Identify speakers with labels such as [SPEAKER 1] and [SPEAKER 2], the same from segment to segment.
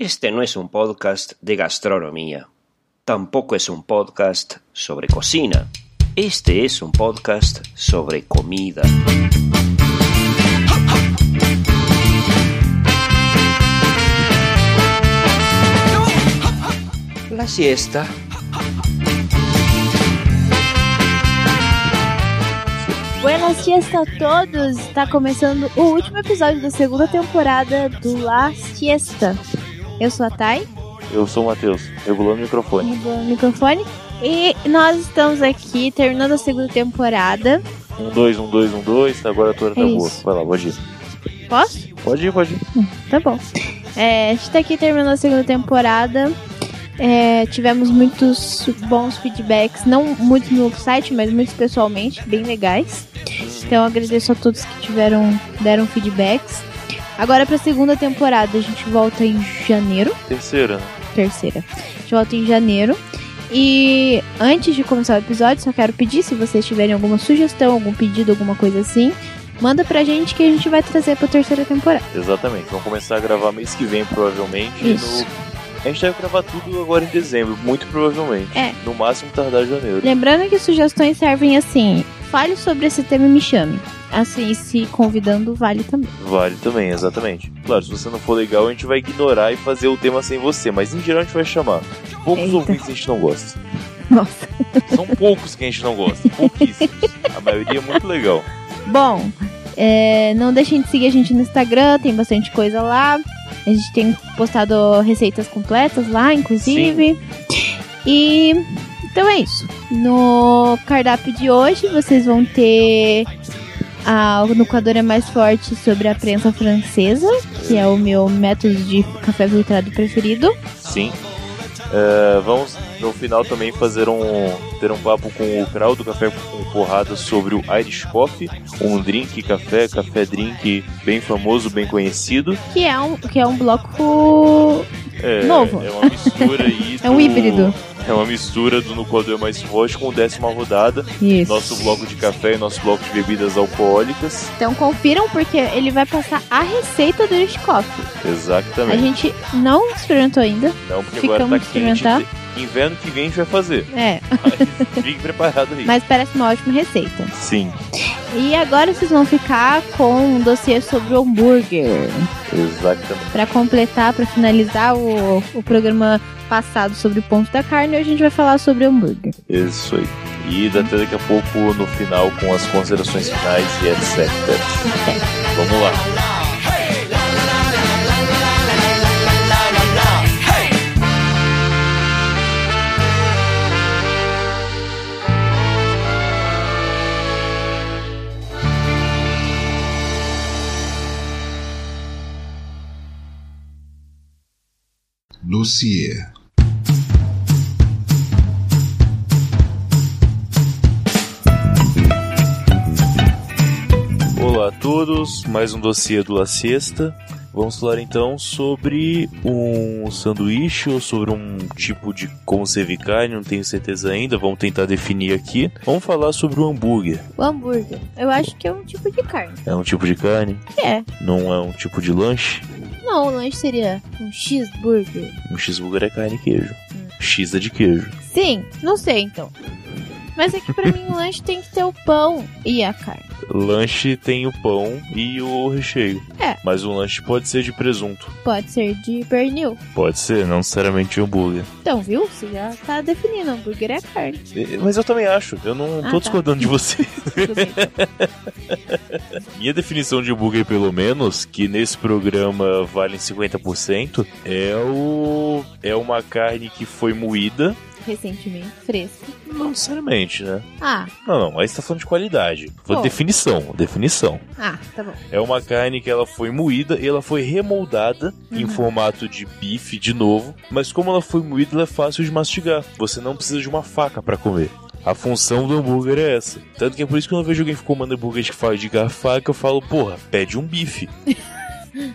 [SPEAKER 1] Este no es un podcast de gastronomía. Tampoco es un podcast sobre cocina. Este es un podcast sobre comida. La siesta.
[SPEAKER 2] Buenas siesta a todos! Está começando o último episódio da segunda temporada do La Siesta. Eu sou a Thay,
[SPEAKER 3] Eu sou o Matheus, regulando o microfone.
[SPEAKER 2] no microfone, e nós estamos aqui terminando a segunda temporada.
[SPEAKER 3] Um, dois, um, dois, um, dois. Agora a tua tá
[SPEAKER 2] É
[SPEAKER 3] boa.
[SPEAKER 2] isso.
[SPEAKER 3] Vai lá, pode ir.
[SPEAKER 2] Posso?
[SPEAKER 3] Pode ir, pode ir.
[SPEAKER 2] Tá bom. É, a gente tá aqui terminando a segunda temporada. É, tivemos muitos bons feedbacks, não muitos no site, mas muitos pessoalmente, bem legais. Então eu agradeço a todos que tiveram deram feedbacks. Agora pra segunda temporada a gente volta em janeiro,
[SPEAKER 3] Terceira, né?
[SPEAKER 2] terceira. A gente volta em janeiro. E antes de começar o episódio, só quero pedir se vocês tiverem alguma sugestão, algum pedido, alguma coisa assim, manda pra gente que a gente vai trazer pra terceira temporada.
[SPEAKER 3] Exatamente. Vamos começar a gravar mês que vem, provavelmente.
[SPEAKER 2] Isso.
[SPEAKER 3] No... A gente deve gravar tudo agora em dezembro, muito provavelmente.
[SPEAKER 2] É.
[SPEAKER 3] No máximo tardar janeiro.
[SPEAKER 2] Lembrando que sugestões servem assim: fale sobre esse tema e me chame. Assim, se convidando, vale também.
[SPEAKER 3] Vale também, exatamente. Claro, se você não for legal, a gente vai ignorar e fazer o tema sem você, mas em geral a gente vai chamar. Poucos
[SPEAKER 2] Eita.
[SPEAKER 3] ouvintes a gente não gosta.
[SPEAKER 2] Nossa.
[SPEAKER 3] São poucos que a gente não gosta, pouquíssimos. A maioria é muito legal.
[SPEAKER 2] Bom, é, não deixem de seguir a gente no Instagram, tem bastante coisa lá. A gente tem postado receitas completas lá, inclusive. E então é isso. No cardápio de hoje vocês vão ter a, o Nucleador é mais forte sobre a prensa francesa, que é o meu método de café filtrado preferido.
[SPEAKER 3] Sim. É, vamos no final também fazer um ter um papo com o Krau do Café com Porrada sobre o Irish Coffee, um drink café, café drink bem famoso, bem conhecido.
[SPEAKER 2] Que é um, que é um bloco
[SPEAKER 3] É,
[SPEAKER 2] Novo.
[SPEAKER 3] É uma mistura aí.
[SPEAKER 2] É um
[SPEAKER 3] do-
[SPEAKER 2] híbrido.
[SPEAKER 3] É uma mistura do No Quadro Mais Forte com o décima rodada.
[SPEAKER 2] Isso.
[SPEAKER 3] Nosso bloco de café e nosso bloco de bebidas alcoólicas.
[SPEAKER 2] Então confiram porque ele vai passar a receita do Irish Coffee. A
[SPEAKER 3] Exatamente.
[SPEAKER 2] gente não experimentou ainda.
[SPEAKER 3] Não, porque
[SPEAKER 2] Ficamos
[SPEAKER 3] agora tá quente. Inverno que vem a gente vai fazer.
[SPEAKER 2] É,
[SPEAKER 3] Mas fique preparado aí.
[SPEAKER 2] mas parece uma ótima receita.
[SPEAKER 3] Sim,
[SPEAKER 2] E agora vocês vão ficar com um dossiê sobre o hambúrguer.
[SPEAKER 3] exatamente.
[SPEAKER 2] Pra completar, pra finalizar o, o programa passado sobre o ponto da carne, hoje a gente vai falar sobre hambúrguer.
[SPEAKER 3] Isso aí. E até daqui a pouco no final com as considerações finais e etc. Vamos lá.
[SPEAKER 4] Dossiê.
[SPEAKER 3] Olá a todos, mais um dossiê do La Siesta. Vamos falar então sobre um sanduíche ou sobre um tipo de como servir carne, não tenho certeza ainda, vamos tentar definir aqui. Vamos falar sobre o hambúrguer.
[SPEAKER 2] O hambúrguer, eu acho que é um tipo de carne.
[SPEAKER 3] É um tipo de carne?
[SPEAKER 2] É.
[SPEAKER 3] Não é um tipo de lanche?
[SPEAKER 2] Não, o lanche seria um cheeseburger.
[SPEAKER 3] Um cheeseburger é carne e queijo. X é de queijo.
[SPEAKER 2] Sim, não sei então. Mas é que pra mim o lanche tem que ter o pão e a carne.
[SPEAKER 3] Lanche tem o pão e o recheio.
[SPEAKER 2] É.
[SPEAKER 3] Mas o lanche pode ser de presunto.
[SPEAKER 2] Pode ser de pernil.
[SPEAKER 3] Pode ser, não necessariamente de hambúrguer.
[SPEAKER 2] Então, viu? Você já tá definindo. Hambúrguer é carne.
[SPEAKER 3] Mas eu também acho. Eu não
[SPEAKER 2] Ah,
[SPEAKER 3] tô
[SPEAKER 2] tá.
[SPEAKER 3] discordando de você. Minha definição de hambúrguer, pelo menos, que nesse programa vale 50%, é o. É uma carne que foi moída.
[SPEAKER 2] Recentemente, fresco.
[SPEAKER 3] Não necessariamente, né?
[SPEAKER 2] Ah,
[SPEAKER 3] Não, não. Aí você tá falando de qualidade. Foi
[SPEAKER 2] Bom.
[SPEAKER 3] definição. Definição.
[SPEAKER 2] ah, tá bom.
[SPEAKER 3] É uma carne que ela foi moída e ela foi remoldada em
[SPEAKER 2] Uhum.
[SPEAKER 3] formato de bife de novo, mas como ela foi moída, ela é fácil de mastigar. Você não precisa de uma faca pra comer. A função do hambúrguer é essa. Tanto que é por isso que eu vejo alguém comendo hambúrguer que fala de garfaca, eu falo, porra, pede um bife.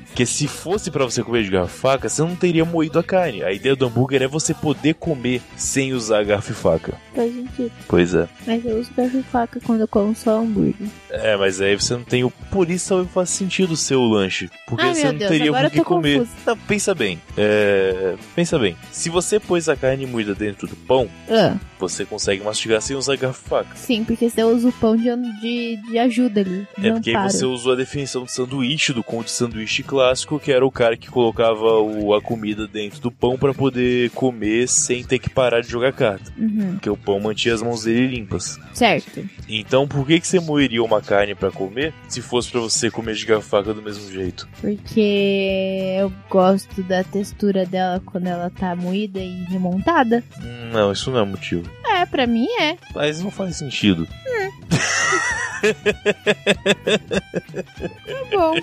[SPEAKER 3] Porque se fosse pra você comer de garfo e faca, você não teria moído a carne. A ideia do hambúrguer é você poder comer sem usar garfo e faca.
[SPEAKER 2] Faz sentido.
[SPEAKER 3] Pois é.
[SPEAKER 2] Mas eu uso garfo e faca quando eu como só hambúrguer.
[SPEAKER 3] É, mas aí você não tem o. Por isso talvez faz sentido o seu lanche. Porque
[SPEAKER 2] Ai,
[SPEAKER 3] você não
[SPEAKER 2] Deus,
[SPEAKER 3] teria o que comer. Não, pensa bem. É, Pensa bem. Se você pôs a carne moída dentro do pão,
[SPEAKER 2] Ah,
[SPEAKER 3] você consegue mastigar sem usar garfo e faca.
[SPEAKER 2] sim, porque você usa o pão de, de, de ajuda ali.
[SPEAKER 3] É porque aí
[SPEAKER 2] para.
[SPEAKER 3] você usou a definição do sanduíche, do conde sanduíche clássico, que era o cara que colocava o- a comida dentro do pão pra poder comer sem ter que parar de jogar carta.
[SPEAKER 2] Uhum,
[SPEAKER 3] Porque o pão mantinha as mãos dele limpas.
[SPEAKER 2] certo.
[SPEAKER 3] Então por que, que você moeria uma carne pra comer se fosse pra você comer de faca do mesmo jeito?
[SPEAKER 2] Porque eu gosto da textura dela quando ela tá moída e remontada.
[SPEAKER 3] Hum, Não, isso não é motivo.
[SPEAKER 2] É, pra mim é.
[SPEAKER 3] Mas não faz sentido.
[SPEAKER 2] Tá bom.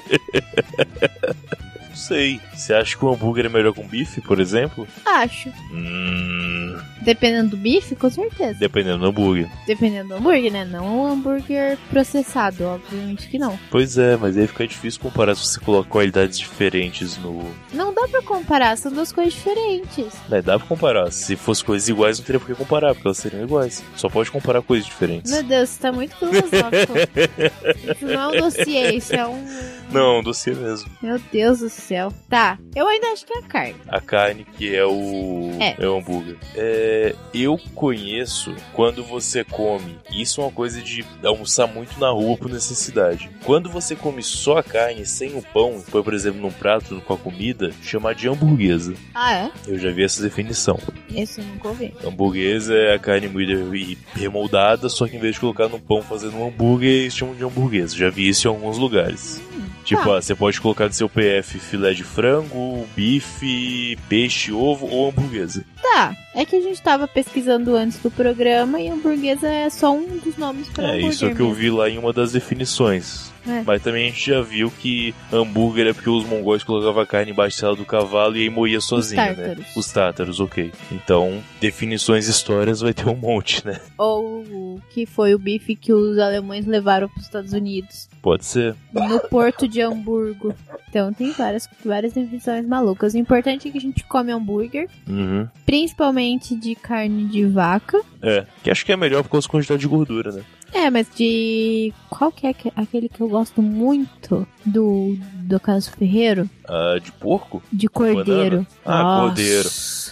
[SPEAKER 3] Não sei. Você acha que o hambúrguer é melhor com bife, por exemplo?
[SPEAKER 2] Acho.
[SPEAKER 3] Hum,
[SPEAKER 2] Dependendo do bife, com certeza.
[SPEAKER 3] dependendo do hambúrguer.
[SPEAKER 2] Dependendo do hambúrguer, né? Não um hambúrguer processado, obviamente que não.
[SPEAKER 3] Pois é, mas aí fica difícil comparar se você coloca qualidades diferentes no.
[SPEAKER 2] Não dá pra comparar, são duas coisas diferentes.
[SPEAKER 3] É, dá pra comparar. Se fosse coisas iguais, não teria por que comparar, porque elas seriam iguais. Só pode comparar coisas diferentes.
[SPEAKER 2] Meu Deus, você tá muito filosófico. isso não é um dossiê, isso é um.
[SPEAKER 3] Não, doce mesmo.
[SPEAKER 2] Meu Deus do céu. Tá, eu ainda acho que é a carne.
[SPEAKER 3] A carne que é o.
[SPEAKER 2] É.
[SPEAKER 3] o hambúrguer. É, eu conheço quando você come. Isso é uma coisa de almoçar muito na rua por necessidade. Quando você come só a carne sem o pão, põe, por exemplo, num prato com a comida, chamar de hamburguesa.
[SPEAKER 2] Ah, é?
[SPEAKER 3] Eu já vi essa definição.
[SPEAKER 2] Esse eu nunca ouvi.
[SPEAKER 3] Hamburguesa é a carne moída e remoldada, só que em vez de colocar no pão fazendo um hambúrguer, eles chamam de hamburguesa. Já vi isso em alguns lugares. Tipo, ah, você pode colocar no seu PF filé de frango, bife, peixe, ovo ou hamburguesa.
[SPEAKER 2] Tá, é que a gente tava pesquisando antes do programa e hamburguesa é só um dos nomes pra
[SPEAKER 3] É,
[SPEAKER 2] hambúrguer.
[SPEAKER 3] isso é o que eu vi lá em uma das definições.
[SPEAKER 2] É.
[SPEAKER 3] Mas também a gente já viu que hambúrguer é porque os mongóis colocavam a carne embaixo da do cavalo e aí moía sozinho, né?
[SPEAKER 2] tártaros.
[SPEAKER 3] Os tátaros, ok. Então, definições histórias vai ter um monte, né?
[SPEAKER 2] Ou que foi o bife que os alemães levaram pros Estados Unidos.
[SPEAKER 3] Pode ser.
[SPEAKER 2] No porto de Hamburgo. Então tem várias, várias definições malucas. O importante é que a gente come hambúrguer,
[SPEAKER 3] Uhum.
[SPEAKER 2] principalmente de carne de vaca.
[SPEAKER 3] É, que acho que é melhor por causa da quantidade de gordura, né?
[SPEAKER 2] É, mas de. Qual que é aque- aquele que eu gosto muito do, do Caso Ferreiro?
[SPEAKER 3] Ah, de porco?
[SPEAKER 2] De cordeiro.
[SPEAKER 3] Ah,
[SPEAKER 2] Nossa.
[SPEAKER 3] cordeiro.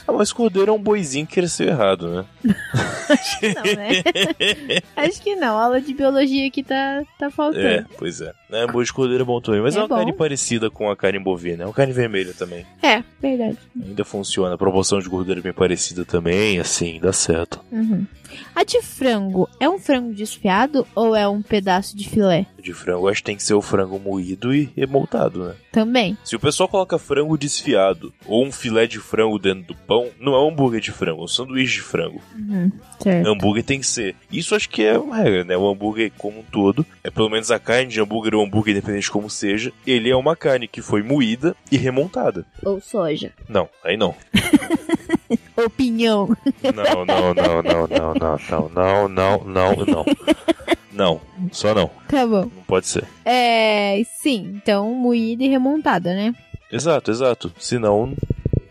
[SPEAKER 3] Ah, mas cordeiro é um boizinho que cresceu errado, né?
[SPEAKER 2] Acho que não, né? Acho que não. A aula de biologia aqui tá, tá faltando.
[SPEAKER 3] É, pois é. É, boi de cordeiro é bom também, mas é,
[SPEAKER 2] É
[SPEAKER 3] uma
[SPEAKER 2] bom.
[SPEAKER 3] carne parecida com a carne bovina. É uma carne vermelha também.
[SPEAKER 2] É, verdade.
[SPEAKER 3] Ainda funciona. A proporção de gordura é bem parecida também, assim, dá certo.
[SPEAKER 2] Uhum. A de frango é um frango desfiado ou é um pedaço de filé?
[SPEAKER 3] De frango, acho que tem que ser o frango moído e remontado, né?
[SPEAKER 2] Também.
[SPEAKER 3] Se o pessoal coloca frango desfiado ou um filé de frango dentro do pão, não é um hambúrguer de frango, é um sanduíche de frango.
[SPEAKER 2] Uhum. Certo.
[SPEAKER 3] Hambúrguer tem que ser. Isso acho que é uma regra, né? O hambúrguer como um todo, é pelo menos a carne de hambúrguer ou hambúrguer, independente de como seja, ele é uma carne que foi moída e remontada.
[SPEAKER 2] Ou soja.
[SPEAKER 3] Não, aí não.
[SPEAKER 2] Opinião.
[SPEAKER 3] Não, não, não, não, não, não, não, não, não, não, não. Não, só não.
[SPEAKER 2] Tá bom.
[SPEAKER 3] Não pode ser.
[SPEAKER 2] É. Sim, então moída e remontada, né?
[SPEAKER 3] Exato, exato. Senão,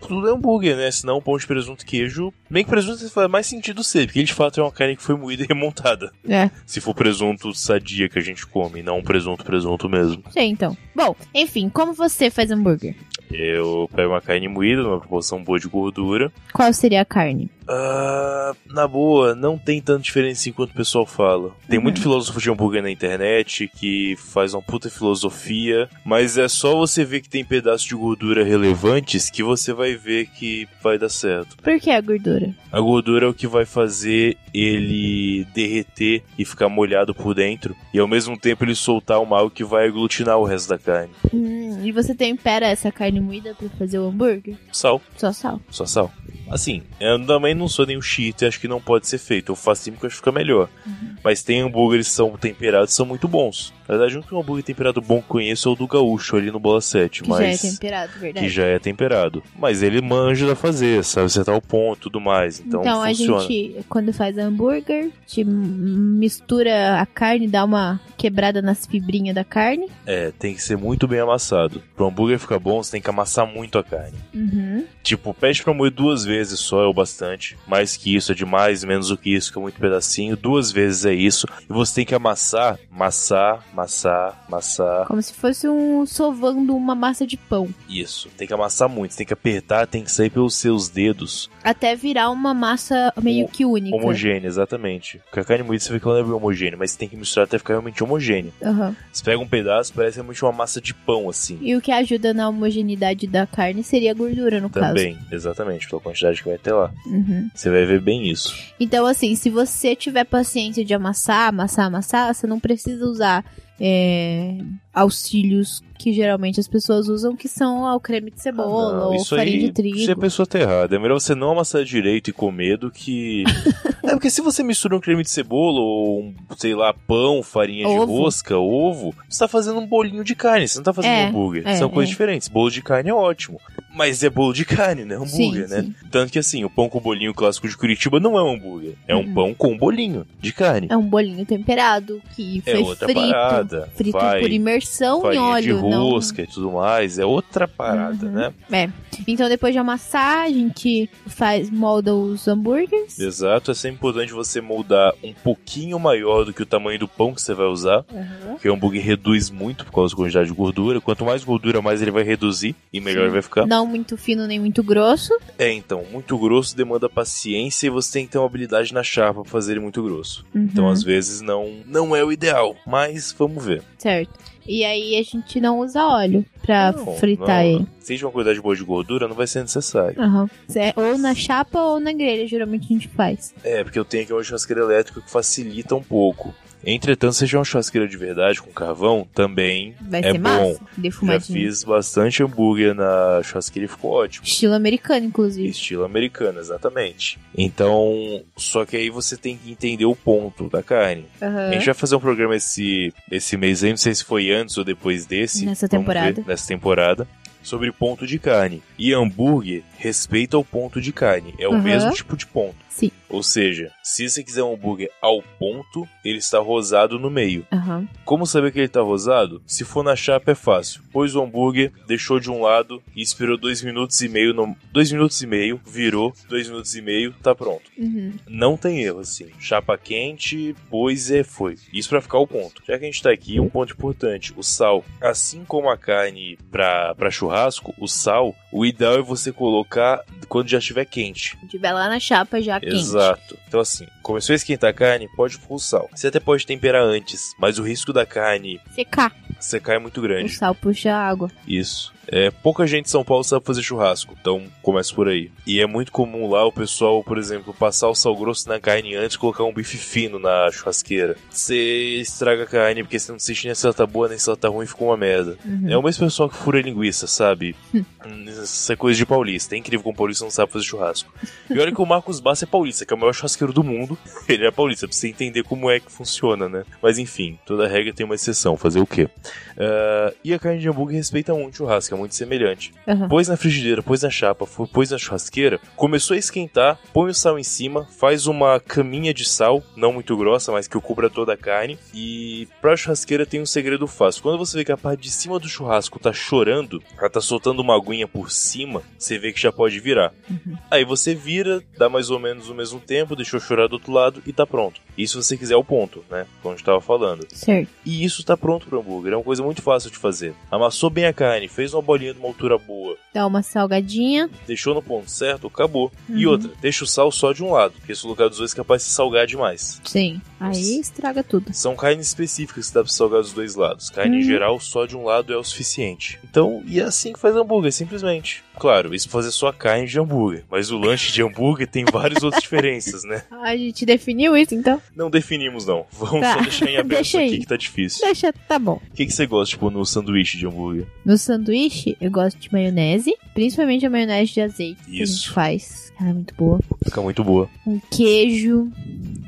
[SPEAKER 3] tudo é hambúrguer, né? Senão, pão de presunto queijo. Bem que presunto faz mais sentido ser, porque ele de fato é uma carne que foi moída e remontada.
[SPEAKER 2] É.
[SPEAKER 3] Se for presunto sadia que a gente come, não um presunto, presunto mesmo.
[SPEAKER 2] Sei então. Bom, enfim, como você faz hambúrguer?
[SPEAKER 3] Eu pego uma carne moída, numa proporção boa de gordura.
[SPEAKER 2] Qual seria a carne?
[SPEAKER 3] Ah, na boa, não tem tanta diferença assim quanto o pessoal fala. Tem
[SPEAKER 2] Uhum.
[SPEAKER 3] muito filósofo de hambúrguer na internet que faz uma puta filosofia, mas é só você ver que tem pedaços de gordura relevantes que você vai ver que vai dar certo.
[SPEAKER 2] Por que a gordura?
[SPEAKER 3] A gordura é o que vai fazer ele derreter e ficar molhado por dentro, e ao mesmo tempo ele soltar uma água que vai aglutinar o resto da carne.
[SPEAKER 2] Hum, e você tempera essa carne moída pra fazer o hambúrguer?
[SPEAKER 3] Sal,
[SPEAKER 2] Só sal.
[SPEAKER 3] só sal. Assim, eu também não sou nenhum cheat, acho que não pode ser feito. Eu faço porque eu acho que fica melhor. Mas tem hambúrgueres que são temperados e são muito bons. Na verdade, o único hambúrguer temperado bom que conheço é o do Gaúcho ali no Bola 7.
[SPEAKER 2] Que
[SPEAKER 3] mas...
[SPEAKER 2] já é temperado, verdade.
[SPEAKER 3] Que já é temperado. Mas ele manja da fazer, sabe acertar o ponto e tudo mais. Então,
[SPEAKER 2] Então, a
[SPEAKER 3] funciona.
[SPEAKER 2] gente, quando faz hambúrguer, te mistura a carne, dá uma quebrada nas fibrinhas da carne.
[SPEAKER 3] É, tem que ser muito bem amassado. Pro hambúrguer ficar bom, você tem que amassar muito a carne.
[SPEAKER 2] Uhum.
[SPEAKER 3] Tipo, pede pra moer duas vezes só é o bastante. Mais que isso é demais, menos do que isso, que é muito pedacinho. Duas vezes é isso. E você tem que amassar, amassar, amassar, amassar.
[SPEAKER 2] Como se fosse um sovando uma massa de pão.
[SPEAKER 3] Isso. Tem que amassar muito. Tem que apertar, tem que sair pelos seus dedos.
[SPEAKER 2] Até virar uma massa meio que única.
[SPEAKER 3] Homogênea, exatamente. Porque a carne moída você vê que ela não é homogênea, mas você tem que misturar até ficar realmente homogênea.
[SPEAKER 2] Aham.
[SPEAKER 3] Você pega um pedaço, parece realmente uma massa de pão, assim.
[SPEAKER 2] E o que ajuda na homogeneidade da carne seria a gordura, no caso.
[SPEAKER 3] Também, exatamente, pela quantidade que vai ter lá.
[SPEAKER 2] Uhum.
[SPEAKER 3] Você vai ver bem isso.
[SPEAKER 2] Então, assim, se você tiver paciência de amassar, amassar, amassar, você não precisa usar é, auxílios que geralmente as pessoas usam, que são ó, o creme de cebola
[SPEAKER 3] Ah,
[SPEAKER 2] ou
[SPEAKER 3] isso
[SPEAKER 2] farinha
[SPEAKER 3] aí,
[SPEAKER 2] de trigo.
[SPEAKER 3] Se a pessoa tá errada, é melhor você não amassar direito e comer do que. é porque se você mistura um creme de cebola ou um, sei lá, pão, farinha de
[SPEAKER 2] Ovo.
[SPEAKER 3] rosca, ovo, você tá fazendo um bolinho de carne, você não tá fazendo
[SPEAKER 2] É,
[SPEAKER 3] um hambúrguer.
[SPEAKER 2] é,
[SPEAKER 3] São coisas
[SPEAKER 2] é.
[SPEAKER 3] diferentes. Bolo de carne é ótimo. Mas é bolo de carne, né? Hambúrguer,
[SPEAKER 2] Sim,
[SPEAKER 3] né?
[SPEAKER 2] sim.
[SPEAKER 3] Tanto que assim, o pão com bolinho clássico de Curitiba não é um hambúrguer. É um
[SPEAKER 2] Uhum.
[SPEAKER 3] pão com bolinho de carne.
[SPEAKER 2] É um bolinho temperado que
[SPEAKER 3] É
[SPEAKER 2] foi
[SPEAKER 3] outra
[SPEAKER 2] frito.
[SPEAKER 3] parada.
[SPEAKER 2] Frito
[SPEAKER 3] Vai
[SPEAKER 2] por imersão em
[SPEAKER 3] Farinha
[SPEAKER 2] óleo.
[SPEAKER 3] de
[SPEAKER 2] não-
[SPEAKER 3] rosca e tudo mais. É outra parada,
[SPEAKER 2] Uhum.
[SPEAKER 3] né?
[SPEAKER 2] É. Então depois de amassar, a gente faz, molda os hambúrgueres.
[SPEAKER 3] Exato, é sempre importante você moldar um pouquinho maior do que o tamanho do pão que você vai usar,
[SPEAKER 2] Uhum.
[SPEAKER 3] porque o hambúrguer reduz muito por causa da quantidade de gordura. Quanto mais gordura, mais ele vai reduzir e melhor
[SPEAKER 2] Sim.
[SPEAKER 3] ele vai ficar.
[SPEAKER 2] Não muito fino nem muito grosso.
[SPEAKER 3] É, então, muito grosso demanda paciência e você tem que ter uma habilidade na chapa pra fazer ele muito grosso. Então,
[SPEAKER 2] Uhum.
[SPEAKER 3] às vezes, não, não é o ideal, mas vamos ver.
[SPEAKER 2] Certo. E aí a gente não usa óleo pra
[SPEAKER 3] Não,
[SPEAKER 2] fritar
[SPEAKER 3] não,
[SPEAKER 2] ele.
[SPEAKER 3] Se tiver uma quantidade boa de gordura, não vai ser necessário.
[SPEAKER 2] É, Ou na chapa ou na grelha, geralmente a gente faz.
[SPEAKER 3] É, porque eu tenho aqui uma churrasqueira elétrica que facilita um pouco. Entretanto, se tiver uma churrasqueira de verdade com carvão, também
[SPEAKER 2] Vai
[SPEAKER 3] é
[SPEAKER 2] ser
[SPEAKER 3] bom.
[SPEAKER 2] massa.
[SPEAKER 3] Já
[SPEAKER 2] Defumadinho.
[SPEAKER 3] fiz bastante hambúrguer na churrasqueira e ficou ótimo.
[SPEAKER 2] Estilo americano, inclusive.
[SPEAKER 3] Estilo americano, exatamente. Então, só que aí você tem que entender o ponto da carne.
[SPEAKER 2] Aham.
[SPEAKER 3] A gente vai fazer um programa esse, esse mês aí, não sei se foi antes ou depois desse.
[SPEAKER 2] Nessa
[SPEAKER 3] vamos
[SPEAKER 2] temporada.
[SPEAKER 3] ver, nessa temporada. Sobre ponto de carne. E hambúrguer respeita o ponto de carne. É o
[SPEAKER 2] Aham.
[SPEAKER 3] mesmo tipo de ponto.
[SPEAKER 2] Sim.
[SPEAKER 3] Ou seja, se você quiser um hambúrguer ao ponto, ele está rosado no meio.
[SPEAKER 2] Aham.
[SPEAKER 3] Como saber que ele tá rosado? Se for na chapa é fácil. Pôs o hambúrguer, deixou de um lado e esperou dois minutos e meio. No... Dois minutos e meio, virou, dois minutos e meio, tá pronto.
[SPEAKER 2] Uhum.
[SPEAKER 3] Não tem erro, assim. Chapa quente, pôs e foi. Isso pra ficar o ponto. Já que a gente tá aqui, um ponto importante: o sal. Assim como a carne pra, pra churrasco, o sal, o ideal é você colocar quando já estiver quente.
[SPEAKER 2] Se tiver lá na chapa já quente.
[SPEAKER 3] Exato. Então, assim, começou a esquentar a carne, pode pôr o sal. Você até pode temperar antes, mas o risco da carne
[SPEAKER 2] Secar.
[SPEAKER 3] secar é muito
[SPEAKER 2] O
[SPEAKER 3] grande.
[SPEAKER 2] sal puxa a água.
[SPEAKER 3] Isso. É, pouca gente em São Paulo sabe fazer churrasco, então começa por aí. E é muito comum lá o pessoal, por exemplo, passar o sal grosso na carne antes e colocar um bife fino na churrasqueira. Você estraga a carne porque você não sente nem se ela tá boa nem se ela tá ruim, fica uma merda.
[SPEAKER 2] Uhum.
[SPEAKER 3] É o mesmo pessoal que fura linguiça, sabe? Hum, Isso é coisa de paulista. É incrível como paulista não sabe fazer churrasco. E olha que o Marcos Bassi é paulista, que é o maior churrasqueiro do mundo. Ele é paulista, pra você entender como é que funciona, né? Mas enfim, toda regra tem uma exceção. Fazer o quê? Ah, e a carne de hambúrguer respeita muito o churrasco, é muito semelhante.
[SPEAKER 2] Aham.
[SPEAKER 3] Pôs na frigideira, pôs na chapa, pôs na churrasqueira, começou a esquentar, põe o sal em cima, faz uma caminha de sal, não muito grossa, mas que cubra toda a carne. E pra churrasqueira tem um segredo fácil. Quando você vê que a parte de cima do churrasco tá chorando, ela tá soltando uma aguinha por cima, você vê que já pode virar. Aí você vira, dá mais ou menos o mesmo tempo, deixou chorar do outro lado e tá pronto. Isso se você quiser o ponto, né? Como a gente tava falando.
[SPEAKER 2] Certo.
[SPEAKER 3] E isso tá pronto pro hambúrguer. É uma coisa muito fácil de fazer. Amassou bem a carne, fez uma bolinha de uma altura boa,
[SPEAKER 2] Dá uma salgadinha.
[SPEAKER 3] deixou no ponto certo, acabou. E
[SPEAKER 2] Uhum.
[SPEAKER 3] outra, deixa o sal só de um lado, porque esse lugar dos dois é capaz de salgar demais.
[SPEAKER 2] Sim. Aí estraga tudo.
[SPEAKER 3] São carnes específicas que dá pra salgar dos dois lados. Carne em
[SPEAKER 2] Uhum.
[SPEAKER 3] geral, só de um lado é o suficiente. Então, e é assim que faz hambúrguer, simplesmente. Claro, isso pra fazer só carne de hambúrguer. Mas o lanche de hambúrguer tem várias outras diferenças, né?
[SPEAKER 2] A gente definiu isso, então?
[SPEAKER 3] Não definimos, não. Vamos
[SPEAKER 2] Tá.
[SPEAKER 3] só deixar em aberto
[SPEAKER 2] Deixa
[SPEAKER 3] aqui
[SPEAKER 2] aí.
[SPEAKER 3] que tá difícil.
[SPEAKER 2] Deixa, tá bom.
[SPEAKER 3] O que, que você gosta, tipo, no sanduíche de hambúrguer?
[SPEAKER 2] No sanduíche, eu gosto de maionese. Principalmente a maionese de azeite que a
[SPEAKER 3] Isso.
[SPEAKER 2] gente faz. Ela é muito boa.
[SPEAKER 3] Fica muito boa.
[SPEAKER 2] Um queijo,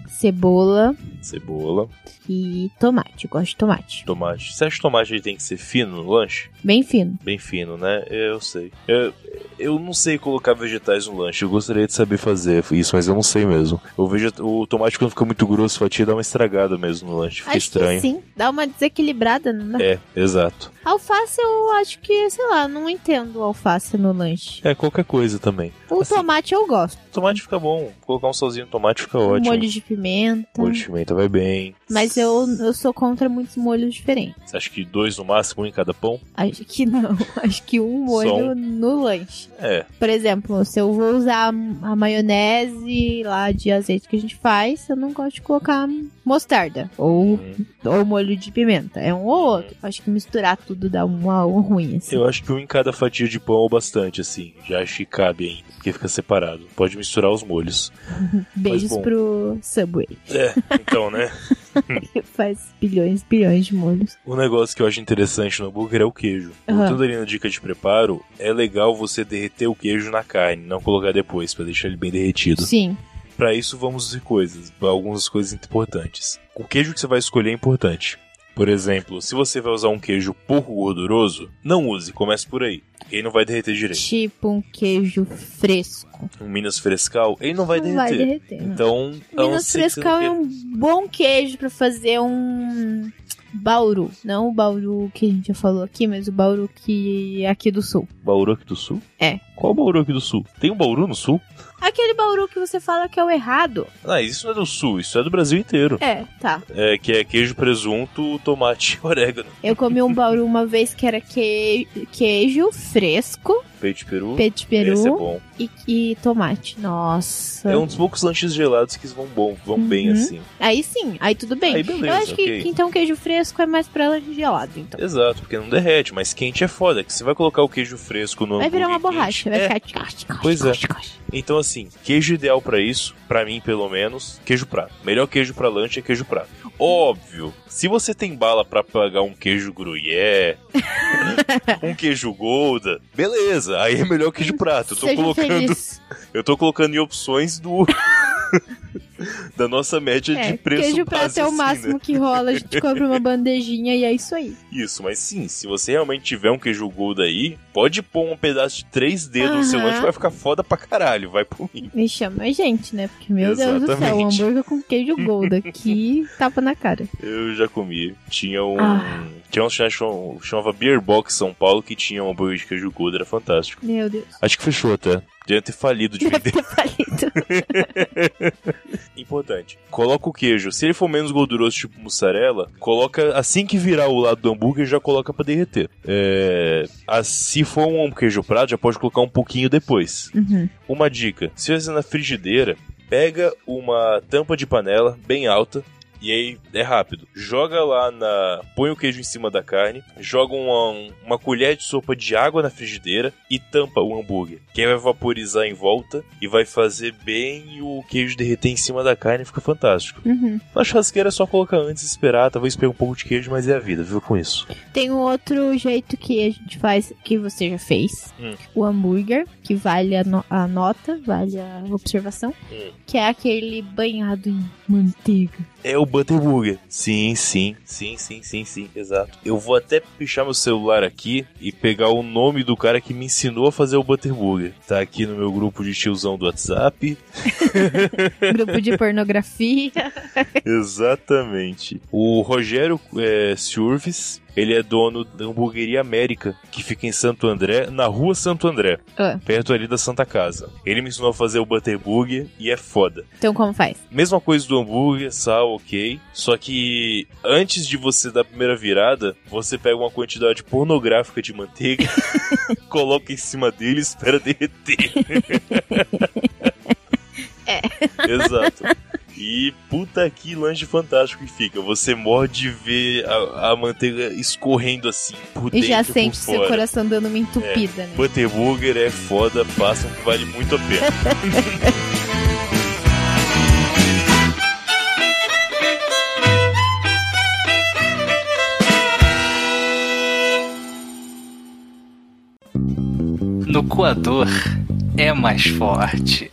[SPEAKER 2] cebola,
[SPEAKER 3] Cebola.
[SPEAKER 2] E tomate. Eu gosto de tomate.
[SPEAKER 3] Tomate. Você acha que tomate ele tem que ser fino no lanche?
[SPEAKER 2] Bem fino.
[SPEAKER 3] Bem fino, né? Eu sei. Eu, eu não sei colocar vegetais no lanche. Eu gostaria de saber fazer isso, mas eu não sei mesmo. O, veget... o tomate, quando fica muito grosso, fatia dá uma estragada mesmo no lanche. Fica
[SPEAKER 2] acho
[SPEAKER 3] estranho.
[SPEAKER 2] sim. Dá uma desequilibrada, não dá?
[SPEAKER 3] É, exato.
[SPEAKER 2] Alface eu acho que, sei lá, não entendo alface no lanche.
[SPEAKER 3] É, qualquer coisa também.
[SPEAKER 2] O
[SPEAKER 3] Assim,
[SPEAKER 2] tomate eu gosto.
[SPEAKER 3] Tomate fica bom. Colocar um salzinho no tomate fica ótimo.
[SPEAKER 2] Molho de pimenta.
[SPEAKER 3] Molho de pimenta vai bem.
[SPEAKER 2] Mas eu, eu sou contra muitos molhos diferentes.
[SPEAKER 3] Você acha que dois no máximo, um em cada pão?
[SPEAKER 2] Acho que não. Acho que um molho
[SPEAKER 3] um.
[SPEAKER 2] no lanche.
[SPEAKER 3] É.
[SPEAKER 2] Por exemplo, se eu vou usar a maionese lá de azeite que a gente faz, eu não gosto de colocar mostarda ou,
[SPEAKER 3] Hum.
[SPEAKER 2] ou molho de pimenta. É um ou outro. Acho que misturar tudo dá uma, um ruim, assim.
[SPEAKER 3] Eu acho que um em cada fatia de pão ou bastante, assim. Já acho que cabe ainda, porque fica separado. Pode misturar os molhos.
[SPEAKER 2] Beijos
[SPEAKER 3] bom.
[SPEAKER 2] pro Subway.
[SPEAKER 3] É, então, né?
[SPEAKER 2] faz bilhões, bilhões de molhos.
[SPEAKER 3] Um negócio que eu acho interessante no hambúrguer é o queijo.
[SPEAKER 2] Aham.
[SPEAKER 3] Voltando ali na dica de preparo, é legal você derreter o queijo na carne, não colocar depois, pra deixar ele bem derretido.
[SPEAKER 2] Sim.
[SPEAKER 3] Pra isso, vamos ver coisas, algumas coisas importantes. O queijo que você vai escolher é importante. Por exemplo, se você vai usar um queijo pouco gorduroso, não use, comece por aí. Ele não vai derreter direito.
[SPEAKER 2] Tipo um queijo fresco.
[SPEAKER 3] Um Minas Frescal, ele não vai
[SPEAKER 2] não
[SPEAKER 3] derreter.
[SPEAKER 2] vai derreter.
[SPEAKER 3] Então,
[SPEAKER 2] Minas
[SPEAKER 3] você
[SPEAKER 2] Frescal é um bom queijo pra fazer um bauru. Não o bauru que a gente já falou aqui, mas o bauru que é aqui do sul.
[SPEAKER 3] Bauru aqui do Sul?
[SPEAKER 2] É.
[SPEAKER 3] Qual Bauru aqui do Sul? Tem um Bauru no Sul?
[SPEAKER 2] Aquele bauru que você fala que é o errado.
[SPEAKER 3] Ah, isso não é do Sul, isso é do Brasil inteiro.
[SPEAKER 2] É, tá.
[SPEAKER 3] É, que é queijo, presunto, tomate e orégano.
[SPEAKER 2] Eu comi um bauru uma vez que era que... queijo fresco,
[SPEAKER 3] Peito de peru.
[SPEAKER 2] peito de peru
[SPEAKER 3] Esse é bom.
[SPEAKER 2] e, e tomate. Nossa.
[SPEAKER 3] É um dos poucos lanches gelados que vão bom, vão bem
[SPEAKER 2] Uhum.
[SPEAKER 3] assim.
[SPEAKER 2] Aí sim, aí tudo bem.
[SPEAKER 3] Aí beleza,
[SPEAKER 2] Eu acho que,
[SPEAKER 3] ok.
[SPEAKER 2] que então queijo fresco é mais pra lanche gelado, então.
[SPEAKER 3] Exato, porque não derrete, mas quente é foda. Que você vai colocar o queijo fresco no
[SPEAKER 2] Vai virar uma borracha,
[SPEAKER 3] quente,
[SPEAKER 2] vai
[SPEAKER 3] é.
[SPEAKER 2] ficar...
[SPEAKER 3] Pois é. Então assim, queijo ideal pra isso, pra mim pelo menos, queijo prato. Melhor queijo pra lanche é queijo prato. Óbvio, se você tem bala pra pagar um queijo gruyère, um queijo gouda, beleza, aí é melhor queijo prato. Eu tô
[SPEAKER 2] Seja
[SPEAKER 3] colocando,
[SPEAKER 2] feliz.
[SPEAKER 3] eu tô colocando em opções do da nossa média
[SPEAKER 2] É,
[SPEAKER 3] de preço
[SPEAKER 2] queijo
[SPEAKER 3] base,
[SPEAKER 2] prato é o
[SPEAKER 3] assim,
[SPEAKER 2] máximo
[SPEAKER 3] né?
[SPEAKER 2] que rola. A gente compra uma bandejinha e é isso aí.
[SPEAKER 3] Isso, mas sim, se você realmente tiver um queijo gouda aí, pode pôr um pedaço de três dedos no seu lanche, vai ficar foda pra caralho, vai por mim.
[SPEAKER 2] Me chama a gente, né? Porque, meu Deus do céu, um
[SPEAKER 3] Exatamente.
[SPEAKER 2] hambúrguer com queijo Golda. Que tapa na cara.
[SPEAKER 3] Eu já comi. Tinha um.
[SPEAKER 2] Ah.
[SPEAKER 3] Tinha um que chamava, chamava Beer Box São Paulo que tinha um hambúrguer de queijo gouda, era fantástico.
[SPEAKER 2] Meu Deus.
[SPEAKER 3] Acho que fechou até. Devia ter falido de vender.
[SPEAKER 2] ter falido.
[SPEAKER 3] Importante. Coloca o queijo. Se ele for menos gorduroso, tipo mussarela, coloca assim que virar o lado do hambúrguer, já coloca pra derreter. É, ah, se for um queijo prato, já pode colocar um pouquinho depois.
[SPEAKER 2] Uhum.
[SPEAKER 3] Uma dica: se você na frigideira, pega uma tampa de panela bem alta. E aí é rápido. Joga lá na. Põe o queijo em cima da carne. Joga uma, uma colher de sopa de água na frigideira e tampa o hambúrguer. Que aí vai vaporizar em volta e vai fazer bem o queijo derreter em cima da carne fica fantástico.
[SPEAKER 2] Uhum.
[SPEAKER 3] Na churrasqueira é só colocar antes e esperar. Talvez pegue um pouco de queijo, mas é a vida, viu com isso.
[SPEAKER 2] Tem um outro jeito que a gente faz, que você já fez.
[SPEAKER 3] Hum.
[SPEAKER 2] O hambúrguer, que vale a, no- a nota, vale a observação.
[SPEAKER 3] Hum.
[SPEAKER 2] Que é aquele banhado em manteiga.
[SPEAKER 3] É o Butterburger. Sim, sim, sim, sim, sim, sim, exato. Eu vou até puxar meu celular aqui e pegar o nome do cara que me ensinou a fazer o Butterburger. Tá aqui no meu grupo de tiozão do WhatsApp.
[SPEAKER 2] Grupo de pornografia.
[SPEAKER 3] Exatamente. O Rogério é, Surves, ele é dono da Hamburgueria América, que fica em Santo André, na rua Santo André,
[SPEAKER 2] Ah,
[SPEAKER 3] perto ali da Santa Casa. Ele me ensinou a fazer o Butterburger e é foda.
[SPEAKER 2] então como faz?
[SPEAKER 3] Mesma coisa do hambúrguer, sal, ok. Só que antes de você dar a primeira virada, você pega uma quantidade pornográfica de manteiga, coloca em cima dele e espera derreter.
[SPEAKER 2] É.
[SPEAKER 3] Exato. E puta que lanche fantástico que fica. Você morde e vê a, a manteiga escorrendo assim por
[SPEAKER 2] E
[SPEAKER 3] dentro
[SPEAKER 2] já
[SPEAKER 3] e por
[SPEAKER 2] sente seu
[SPEAKER 3] fora.
[SPEAKER 2] coração dando uma entupida, né?
[SPEAKER 3] Butterburger é foda, façam que vale muito a pena.
[SPEAKER 4] No coador é mais forte.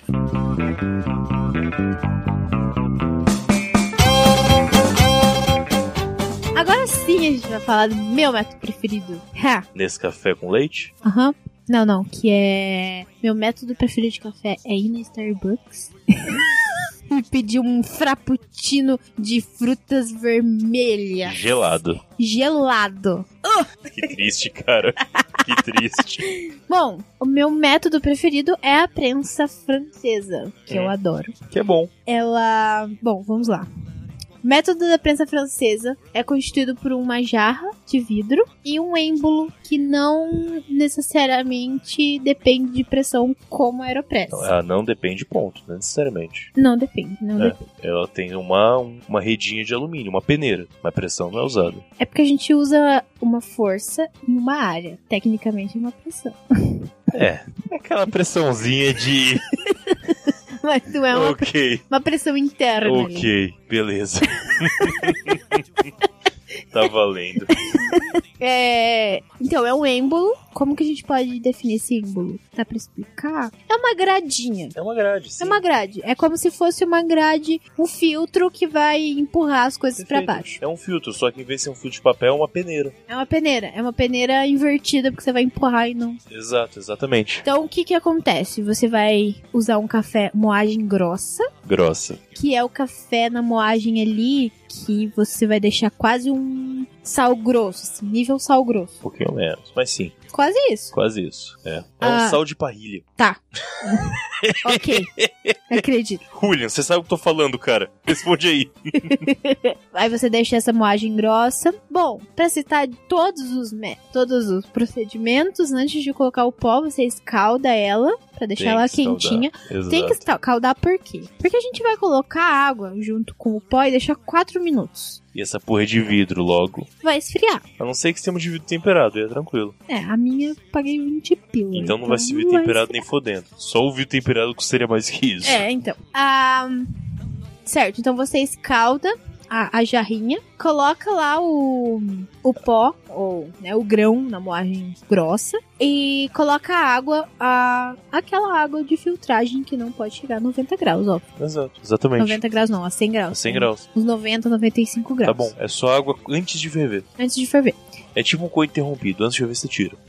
[SPEAKER 2] Sim a gente vai falar do meu método preferido. Ha!
[SPEAKER 3] Nesse café com leite?
[SPEAKER 2] Aham. Não, não, que é. Meu método preferido de café é ir na Starbucks e pedir um frappuccino de frutas vermelhas.
[SPEAKER 3] Gelado.
[SPEAKER 2] Gelado.
[SPEAKER 3] Que triste, cara. Que triste.
[SPEAKER 2] Bom, o meu método preferido é a prensa francesa, que eu
[SPEAKER 3] Hum.
[SPEAKER 2] adoro.
[SPEAKER 3] Que é bom.
[SPEAKER 2] Ela. Bom, vamos lá. Método da prensa francesa é constituído por uma jarra de vidro e um êmbolo que não necessariamente depende de pressão como a Aeropress.
[SPEAKER 3] Ela não depende, ponto, não necessariamente.
[SPEAKER 2] Não depende, não
[SPEAKER 3] É.
[SPEAKER 2] depende.
[SPEAKER 3] Ela tem uma, um- uma redinha de alumínio, uma peneira, mas pressão não é usada.
[SPEAKER 2] É porque a gente usa uma força em uma área. Tecnicamente é uma pressão.
[SPEAKER 3] É. É aquela pressãozinha de.
[SPEAKER 2] Mas não é uma,
[SPEAKER 3] ok,
[SPEAKER 2] uma pressão interna. ali.
[SPEAKER 3] ok, beleza. tá valendo.
[SPEAKER 2] É, então, é um êmbolo. Como que a gente pode definir esse êmbolo? Dá pra explicar? É uma gradinha.
[SPEAKER 3] É uma grade, sim.
[SPEAKER 2] É uma grade. É como se fosse uma grade, um filtro que vai empurrar as coisas pra
[SPEAKER 3] Perfeito.
[SPEAKER 2] baixo.
[SPEAKER 3] É um filtro, só que em vez de ser um filtro de papel, é uma peneira.
[SPEAKER 2] É uma peneira. É uma peneira invertida porque você vai empurrar e não.
[SPEAKER 3] Exato, exatamente.
[SPEAKER 2] Então, o que que acontece? Você vai usar um café moagem grossa,
[SPEAKER 3] Grossa.
[SPEAKER 2] que é o café na moagem ali que você vai deixar quase um sal grosso, assim, nível sal grosso.
[SPEAKER 3] Um pouquinho menos. Mas sim,
[SPEAKER 2] Quase isso.
[SPEAKER 3] quase isso. É. É
[SPEAKER 2] Ah.
[SPEAKER 3] um sal de parrilha.
[SPEAKER 2] Ok. Acredito.
[SPEAKER 3] Julian, você sabe o que eu tô falando, cara? Responde aí.
[SPEAKER 2] Aí você deixa essa moagem grossa. Bom, pra citar todos os todos os procedimentos, antes de colocar o pó, você escalda ela pra deixar ela
[SPEAKER 3] que
[SPEAKER 2] quentinha.
[SPEAKER 3] Exato.
[SPEAKER 2] Tem que escaldar por quê? Porque a gente vai colocar a água junto com o pó e deixar 4 minutos.
[SPEAKER 3] E essa porra é de vidro logo.
[SPEAKER 2] Vai esfriar.
[SPEAKER 3] A não ser que tenha de vidro temperado, é tranquilo.
[SPEAKER 2] É, a minha eu paguei 20 pila.
[SPEAKER 3] Então não vai ser vidro temperado nem fodendo. Só o vidro temperado custaria mais que isso.
[SPEAKER 2] É, então. Ah, certo, então você escalda a, a jarrinha, coloca lá o, o pó, ou né, o grão na moagem grossa, e coloca a água, a, aquela água de filtragem que não pode chegar a 90 graus, ó.
[SPEAKER 3] Exato, exatamente.
[SPEAKER 2] 90 graus não, a 100 graus.
[SPEAKER 3] 100 graus.
[SPEAKER 2] Uns 90, 95 graus.
[SPEAKER 3] Tá bom, é só água antes de ferver.
[SPEAKER 2] Antes de ferver.
[SPEAKER 3] É tipo um coito interrompido, antes de ferver você tira.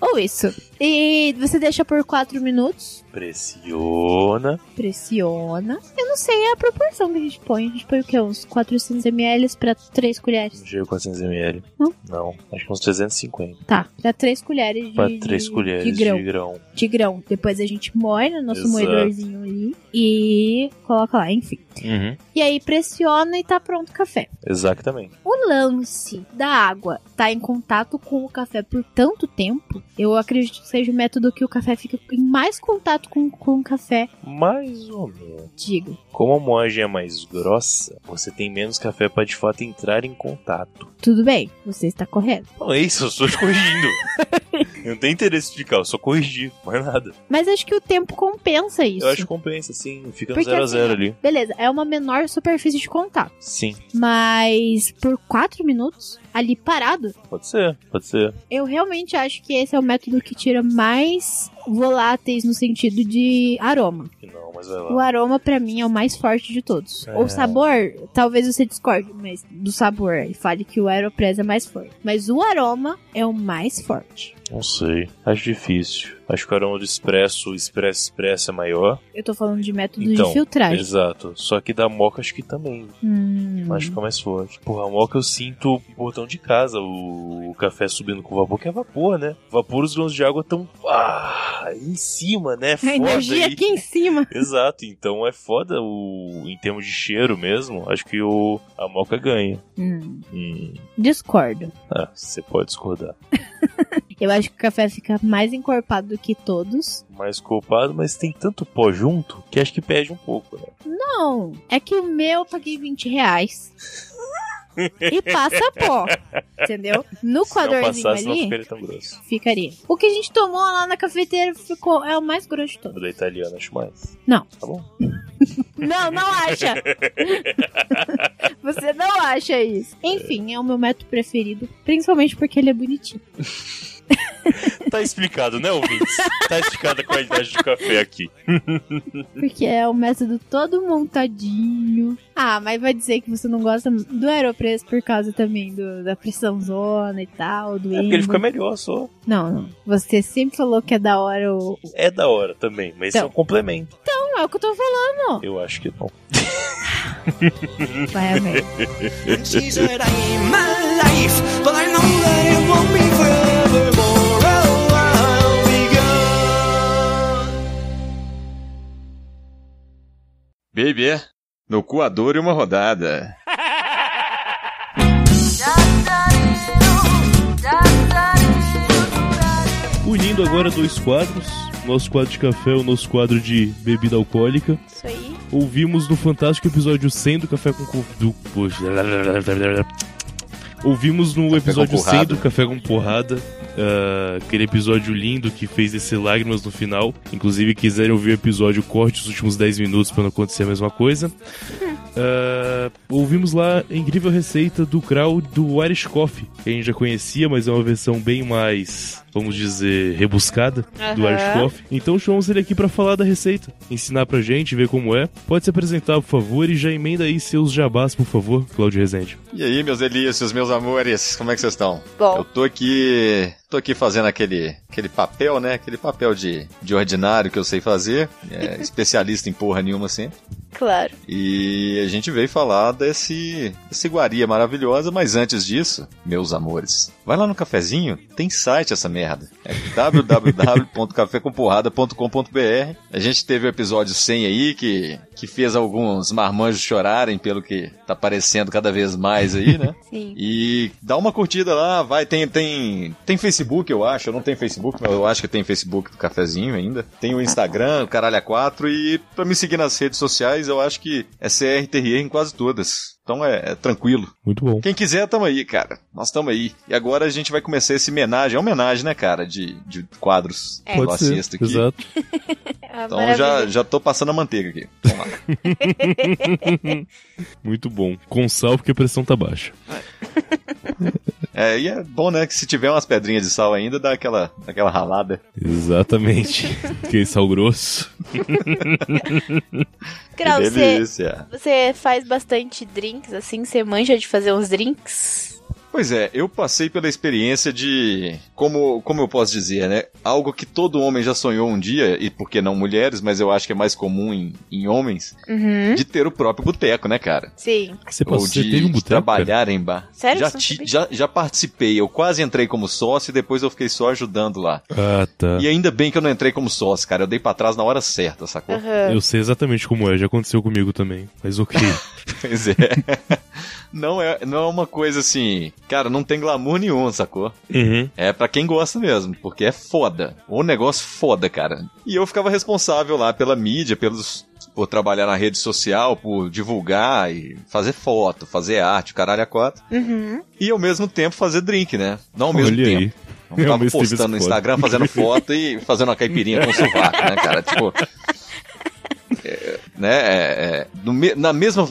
[SPEAKER 2] Ou isso. E você deixa por 4 minutos,
[SPEAKER 3] Pressiona.
[SPEAKER 2] pressiona. Eu não sei a proporção que a gente põe. A gente põe o quê? Uns 400 ml pra 3 colheres.
[SPEAKER 3] Chega 400ml.
[SPEAKER 2] Não?
[SPEAKER 3] Não, acho que uns 350.
[SPEAKER 2] Tá, pra 3 colheres de,
[SPEAKER 3] Pra 3
[SPEAKER 2] de-
[SPEAKER 3] colheres
[SPEAKER 2] de grão.
[SPEAKER 3] de grão.
[SPEAKER 2] de grão. Depois a gente moe no nosso
[SPEAKER 3] Exato.
[SPEAKER 2] moedorzinho ali e coloca lá, enfim.
[SPEAKER 3] Uhum.
[SPEAKER 2] E aí pressiona e tá pronto o café.
[SPEAKER 3] Exatamente.
[SPEAKER 2] O lance da água tá em contato com o café por tanto tempo, eu acredito que seja o método que o café fica em mais contato com, com o café,
[SPEAKER 3] Mais ou menos.
[SPEAKER 2] digo.
[SPEAKER 3] Como a moagem é mais grossa, você tem menos café pra de fato entrar em contato.
[SPEAKER 2] Tudo bem, você está correto.
[SPEAKER 3] Não é isso, eu estou te corrigindo. eu não tenho interesse em explicar, eu só corrigi, mais nada.
[SPEAKER 2] Mas acho que o tempo compensa isso.
[SPEAKER 3] Eu acho que compensa, sim. Fica no
[SPEAKER 2] Porque
[SPEAKER 3] 0 a
[SPEAKER 2] assim,
[SPEAKER 3] 0 ali.
[SPEAKER 2] Beleza, é uma menor superfície de contato.
[SPEAKER 3] Sim,
[SPEAKER 2] Mas por 4 minutos, ali parado,
[SPEAKER 3] pode ser, pode ser.
[SPEAKER 2] Eu realmente acho que esse é o método que tira mais voláteis no sentido de aroma.
[SPEAKER 3] Não, mas vai lá.
[SPEAKER 2] O aroma, pra mim, é o mais forte de todos.
[SPEAKER 3] É.
[SPEAKER 2] O sabor, talvez você discorde mas do sabor e fale que o Aeropress é mais forte. Mas o aroma é o mais forte.
[SPEAKER 3] Não sei, acho difícil. Acho que o aroma do expresso, o expresso expresso é maior.
[SPEAKER 2] Eu tô falando de método
[SPEAKER 3] Então,
[SPEAKER 2] de filtragem.
[SPEAKER 3] Exato. Só que da moca acho que também.
[SPEAKER 2] Hum.
[SPEAKER 3] Acho que fica mais forte. Porra, a moca eu sinto o portão de casa, o, café subindo com vapor, que é vapor, né? Vapor, os grãos de água tão ah, em cima, né?
[SPEAKER 2] A
[SPEAKER 3] Foda
[SPEAKER 2] energia
[SPEAKER 3] aí.
[SPEAKER 2] aqui em cima.
[SPEAKER 3] Exato, então é foda o em termos de cheiro mesmo. Acho que o a moca ganha.
[SPEAKER 2] Hum.
[SPEAKER 3] Hum,
[SPEAKER 2] Discordo.
[SPEAKER 3] ah, você pode discordar.
[SPEAKER 2] Eu acho que o café fica mais encorpado do que todos.
[SPEAKER 3] Mais culpado, mas tem tanto pó junto que acho que perde um pouco, né?
[SPEAKER 2] Não, é que o meu eu paguei 20 reais. e passa pó. Entendeu? No quadorzinho
[SPEAKER 3] passasse, não
[SPEAKER 2] ali,
[SPEAKER 3] ficaria tão grosso.
[SPEAKER 2] ficaria. O que a gente tomou lá na cafeteira ficou. É o mais grosso de
[SPEAKER 3] O
[SPEAKER 2] todos.
[SPEAKER 3] da italiana acho mais.
[SPEAKER 2] Não.
[SPEAKER 3] Tá bom?
[SPEAKER 2] Não, não acha. Você não acha isso. Enfim, é o meu método preferido. Principalmente porque ele é bonitinho.
[SPEAKER 3] tá explicado, né, ouvintes? Tá explicada a qualidade do café aqui.
[SPEAKER 2] Porque é o método todo montadinho. Ah, mas vai dizer que você não gosta do Aeropress por causa também do, da pressão zona e tal, do
[SPEAKER 3] É porque ele fica melhor só.
[SPEAKER 2] Não, não. Você sempre falou que é da hora o.
[SPEAKER 3] É da hora também, mas
[SPEAKER 2] Então.
[SPEAKER 3] é um complemento.
[SPEAKER 2] Não, é o que eu tô falando.
[SPEAKER 3] Eu acho que não.
[SPEAKER 2] Vai a
[SPEAKER 5] Baby, no coador e uma rodada.
[SPEAKER 3] Unindo agora dois quadros. Nosso quadro de café, o nosso quadro de bebida alcoólica.
[SPEAKER 2] Isso aí.
[SPEAKER 3] Ouvimos no fantástico episódio 100 do Café com Co- do. Ouvimos no episódio
[SPEAKER 5] com
[SPEAKER 3] 100
[SPEAKER 5] porrada.
[SPEAKER 3] do Café com Porrada. Ah, aquele episódio lindo que fez descer lágrimas no final. Inclusive, quiserem ouvir o episódio, corte os últimos 10 minutos pra não acontecer a mesma coisa. Ah, ouvimos lá a incrível receita do Krau do Irish Coffee, que a gente já conhecia, mas é uma versão bem mais, vamos dizer, rebuscada do
[SPEAKER 2] Aham.
[SPEAKER 3] Irish Coffee. Então chamamos ele aqui pra falar da receita, ensinar pra gente, ver como é. Pode se apresentar, por favor, e já emenda aí seus jabás, por favor, Cláudio Rezende.
[SPEAKER 5] E aí, meus delícios, meus amores, como é que vocês estão?
[SPEAKER 2] Bom.
[SPEAKER 5] Eu tô aqui. tô aqui fazendo aquele, aquele papel, né? Aquele papel de, de ordinário que eu sei fazer. É, especialista em porra nenhuma assim.
[SPEAKER 2] Claro.
[SPEAKER 5] E a gente veio falar desse, dessa iguaria maravilhosa, mas antes disso, meus amores, vai lá no cafezinho, tem site essa merda. É www.cafecomporrada.com.br. A gente teve o episódio 100 aí que, que fez alguns marmanjos chorarem pelo que tá aparecendo cada vez mais aí, né?
[SPEAKER 2] Sim.
[SPEAKER 5] E dá uma curtida lá, vai, tem, tem, tem Facebook, eu acho. Eu não tenho Facebook, mas eu acho que tem Facebook do cafezinho ainda. Tem o Instagram, o Caralho a 4 e pra me seguir nas redes sociais, eu acho que é CRTR em quase todas. Então é, é tranquilo.
[SPEAKER 3] Muito bom.
[SPEAKER 5] Quem quiser, tamo aí, cara. Nós tamo aí. E agora a gente vai começar esse homenagem. É homenagem, né, cara? De, de quadros
[SPEAKER 2] É.
[SPEAKER 5] do
[SPEAKER 3] Pode ser,
[SPEAKER 5] Assista aqui.
[SPEAKER 3] exato.
[SPEAKER 5] Então já, já tô passando a manteiga aqui. Vamos lá.
[SPEAKER 3] Muito bom. Com sal, porque a pressão tá baixa.
[SPEAKER 5] É, e é bom, né, que se tiver umas pedrinhas de sal ainda, dá aquela, aquela ralada.
[SPEAKER 3] Exatamente. que sal grosso.
[SPEAKER 2] Grau,
[SPEAKER 5] que
[SPEAKER 2] você, você faz bastante drinks, assim? Você manja de fazer uns drinks?
[SPEAKER 5] Pois é, eu passei pela experiência de, como, como eu posso dizer, né? Algo que todo homem já sonhou um dia, e por que não mulheres, mas eu acho que é mais comum em, em homens,
[SPEAKER 2] Uhum.
[SPEAKER 5] de ter o próprio boteco, né, cara?
[SPEAKER 2] Sim.
[SPEAKER 3] Você,
[SPEAKER 5] Ou
[SPEAKER 3] passou, você
[SPEAKER 5] de,
[SPEAKER 3] teve um boteco? cara?
[SPEAKER 5] trabalhar em bar.
[SPEAKER 2] Sério?
[SPEAKER 5] Já, ti- já, já participei, eu quase entrei como sócio e depois eu fiquei só ajudando lá.
[SPEAKER 3] Ah, tá.
[SPEAKER 5] E ainda bem que eu não entrei como sócio, cara. Eu dei pra trás na hora certa, sacou?
[SPEAKER 2] Aham.
[SPEAKER 3] Eu sei exatamente como é, já aconteceu comigo também. Mas ok.
[SPEAKER 5] Pois é. Não é, não é uma coisa assim, cara, não tem glamour nenhum, sacou?
[SPEAKER 3] uhum.
[SPEAKER 5] É pra quem gosta mesmo, porque é foda. O negócio foda, cara. E eu ficava responsável lá pela mídia, pelos por trabalhar na rede social, por divulgar e fazer foto, fazer arte, o caralho a quatro.
[SPEAKER 2] Uhum.
[SPEAKER 5] E ao mesmo tempo fazer drink, né? Não ao mesmo
[SPEAKER 3] Olha
[SPEAKER 5] tempo.
[SPEAKER 3] aí.
[SPEAKER 5] Eu tava postando no. Instagram, fazendo foto e fazendo uma caipirinha com sovaco, né, cara? Tipo. é, né? é, é, no na mesma.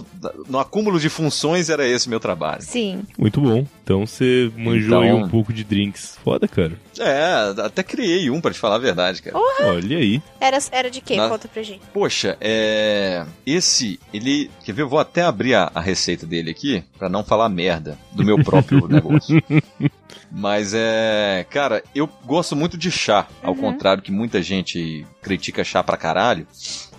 [SPEAKER 5] No acúmulo de funções era esse meu trabalho.
[SPEAKER 2] Sim.
[SPEAKER 3] Muito bom. Então você manjou aí
[SPEAKER 5] Então-
[SPEAKER 3] um pouco de drinks. Foda, cara.
[SPEAKER 5] É, até criei um, pra te falar a verdade, cara.
[SPEAKER 3] Olha aí.
[SPEAKER 2] Era, era de quê?
[SPEAKER 5] Na-
[SPEAKER 2] Conta pra gente.
[SPEAKER 5] Poxa, é. Esse, ele. Quer ver? Eu vou até abrir a, a receita dele aqui, pra não falar merda do meu próprio negócio. Mas é. Cara, eu gosto muito de chá, ao contrário que muita gente critica chá pra caralho.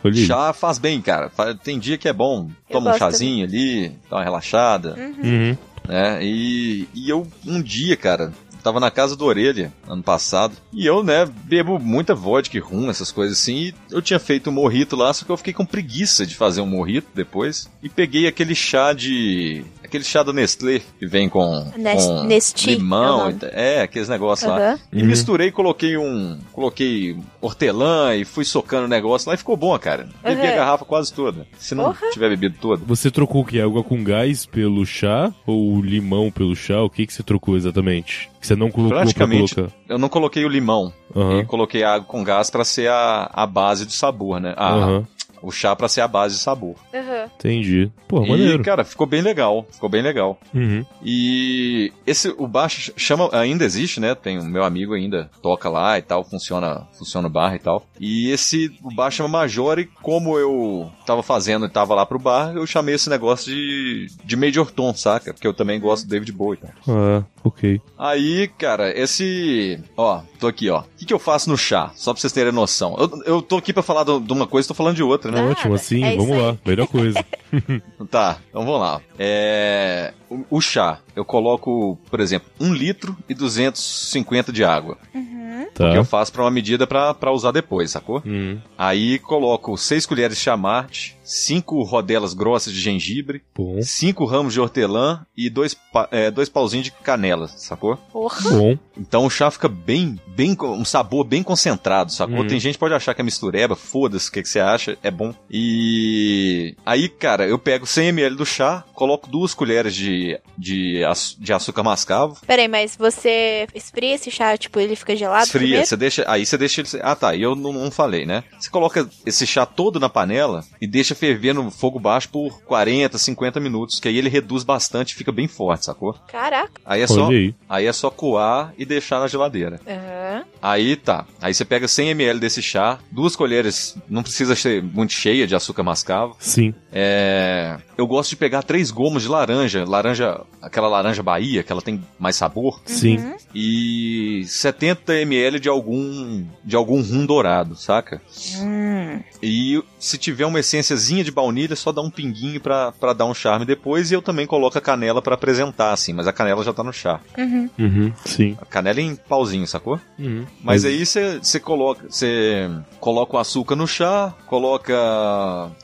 [SPEAKER 3] Aí.
[SPEAKER 5] Chá faz bem, cara. Tem dia que é bom. Toma um chazinho ali, dá uma relaxada,
[SPEAKER 3] Uhum.
[SPEAKER 5] né? E, e eu, um dia, cara, tava na casa do Orelha, ano passado, e eu, né, bebo muita vodka rum, essas coisas assim, e eu tinha feito um morrito lá, só que eu fiquei com preguiça de fazer um morrito depois, e peguei aquele chá de... aquele chá da Nestlé, que vem com,
[SPEAKER 2] Nes-
[SPEAKER 5] com
[SPEAKER 2] Nesti, é
[SPEAKER 5] limão, ta- é, aqueles negócios lá.
[SPEAKER 2] Aham.
[SPEAKER 5] E
[SPEAKER 3] Uhum.
[SPEAKER 5] misturei, coloquei um. Coloquei hortelã e fui socando o negócio lá e ficou bom, cara. Bebi a
[SPEAKER 2] Uhum.
[SPEAKER 5] garrafa quase toda. Se não
[SPEAKER 2] Porra.
[SPEAKER 5] tiver bebido toda.
[SPEAKER 3] Você trocou o que? Água com gás pelo chá? Ou limão pelo chá? O que, que você trocou exatamente? Que você não colocou pra
[SPEAKER 5] Praticamente.
[SPEAKER 3] colocar?
[SPEAKER 5] Eu não coloquei o limão.
[SPEAKER 3] Aham.
[SPEAKER 5] E coloquei água com gás pra ser a, a base do sabor, né? A,
[SPEAKER 3] Aham.
[SPEAKER 5] O chá pra ser a base de sabor.
[SPEAKER 2] Aham.
[SPEAKER 3] Entendi. Pô,
[SPEAKER 5] e,
[SPEAKER 3] maneiro.
[SPEAKER 5] cara, ficou bem legal. Ficou bem legal.
[SPEAKER 3] Uhum.
[SPEAKER 5] E esse o bar ch- chama ainda existe, né? Tem o meu amigo ainda toca lá e tal, funciona, funciona o bar e tal. E esse o bar chama Major e como eu tava fazendo e tava lá pro bar, eu chamei esse negócio de de Major Tom, saca? Porque eu também gosto do David Bowie, tá?
[SPEAKER 3] Ah, ok.
[SPEAKER 5] Aí, cara, esse. Ó, tô aqui, ó. O que, que eu faço no chá? Só pra vocês terem noção. Eu, eu tô aqui pra falar de uma coisa, tô falando de outra, né?
[SPEAKER 2] Nada,
[SPEAKER 3] Ótimo, assim,
[SPEAKER 2] é
[SPEAKER 3] vamos lá. Melhor coisa.
[SPEAKER 5] Tá, então vamos lá. É. O, o chá, eu coloco, por exemplo, 1 litro e 250 de água.
[SPEAKER 3] Tá.
[SPEAKER 5] Que eu faço pra uma medida pra, pra usar depois, sacou?
[SPEAKER 3] Hum,
[SPEAKER 5] Aí coloco 6 colheres de chá mate, 5 rodelas grossas de gengibre,
[SPEAKER 3] bom.
[SPEAKER 5] 5 ramos de hortelã e 2 é, dois pauzinhos de canela, sacou?
[SPEAKER 2] Porra.
[SPEAKER 3] Bom.
[SPEAKER 5] Então o chá fica bem, bem, com- um sabor bem concentrado, sacou?
[SPEAKER 3] Uhum.
[SPEAKER 5] Tem gente que pode achar que é mistureba, foda-se, o que, que você acha, é bom. E aí, cara, eu pego 100 ml do chá, coloco duas colheres de, de, de açúcar mascavo,
[SPEAKER 2] Peraí, mas você esfria esse chá, tipo, ele fica gelado
[SPEAKER 5] esfria,
[SPEAKER 2] primeiro?
[SPEAKER 5] você deixa, aí você deixa ele, ah tá, e eu não, não falei, né? Você coloca esse chá todo na panela e deixa ferver no fogo baixo por 40, 50 minutos, que aí ele reduz bastante e fica bem forte, sacou?
[SPEAKER 2] Caraca.
[SPEAKER 5] Aí é só,
[SPEAKER 3] aí.
[SPEAKER 5] aí é só coar e deixar na geladeira.
[SPEAKER 2] Aham.
[SPEAKER 5] Aí tá. Aí você pega 100 ml desse chá, duas colheres, não precisa ser muito cheia de açúcar mascavo.
[SPEAKER 3] Sim.
[SPEAKER 5] É, eu gosto de pegar três gomos de laranja, laranja, aquela laranja Bahia, que ela tem mais sabor,
[SPEAKER 3] Sim.
[SPEAKER 2] Uhum.
[SPEAKER 5] e 70 ml de algum de algum rum dourado, saca?
[SPEAKER 2] Hum.
[SPEAKER 5] E se tiver uma essênciazinha de baunilha, só dá um pinguinho pra, pra dar um charme depois. E eu também coloco a canela pra apresentar, assim, mas a canela já tá no chá.
[SPEAKER 2] Uhum.
[SPEAKER 3] Uhum. Sim.
[SPEAKER 5] A canela em pauzinho, sacou?
[SPEAKER 3] Uhum.
[SPEAKER 5] Mas aí você você coloca, você coloca o açúcar no chá, coloca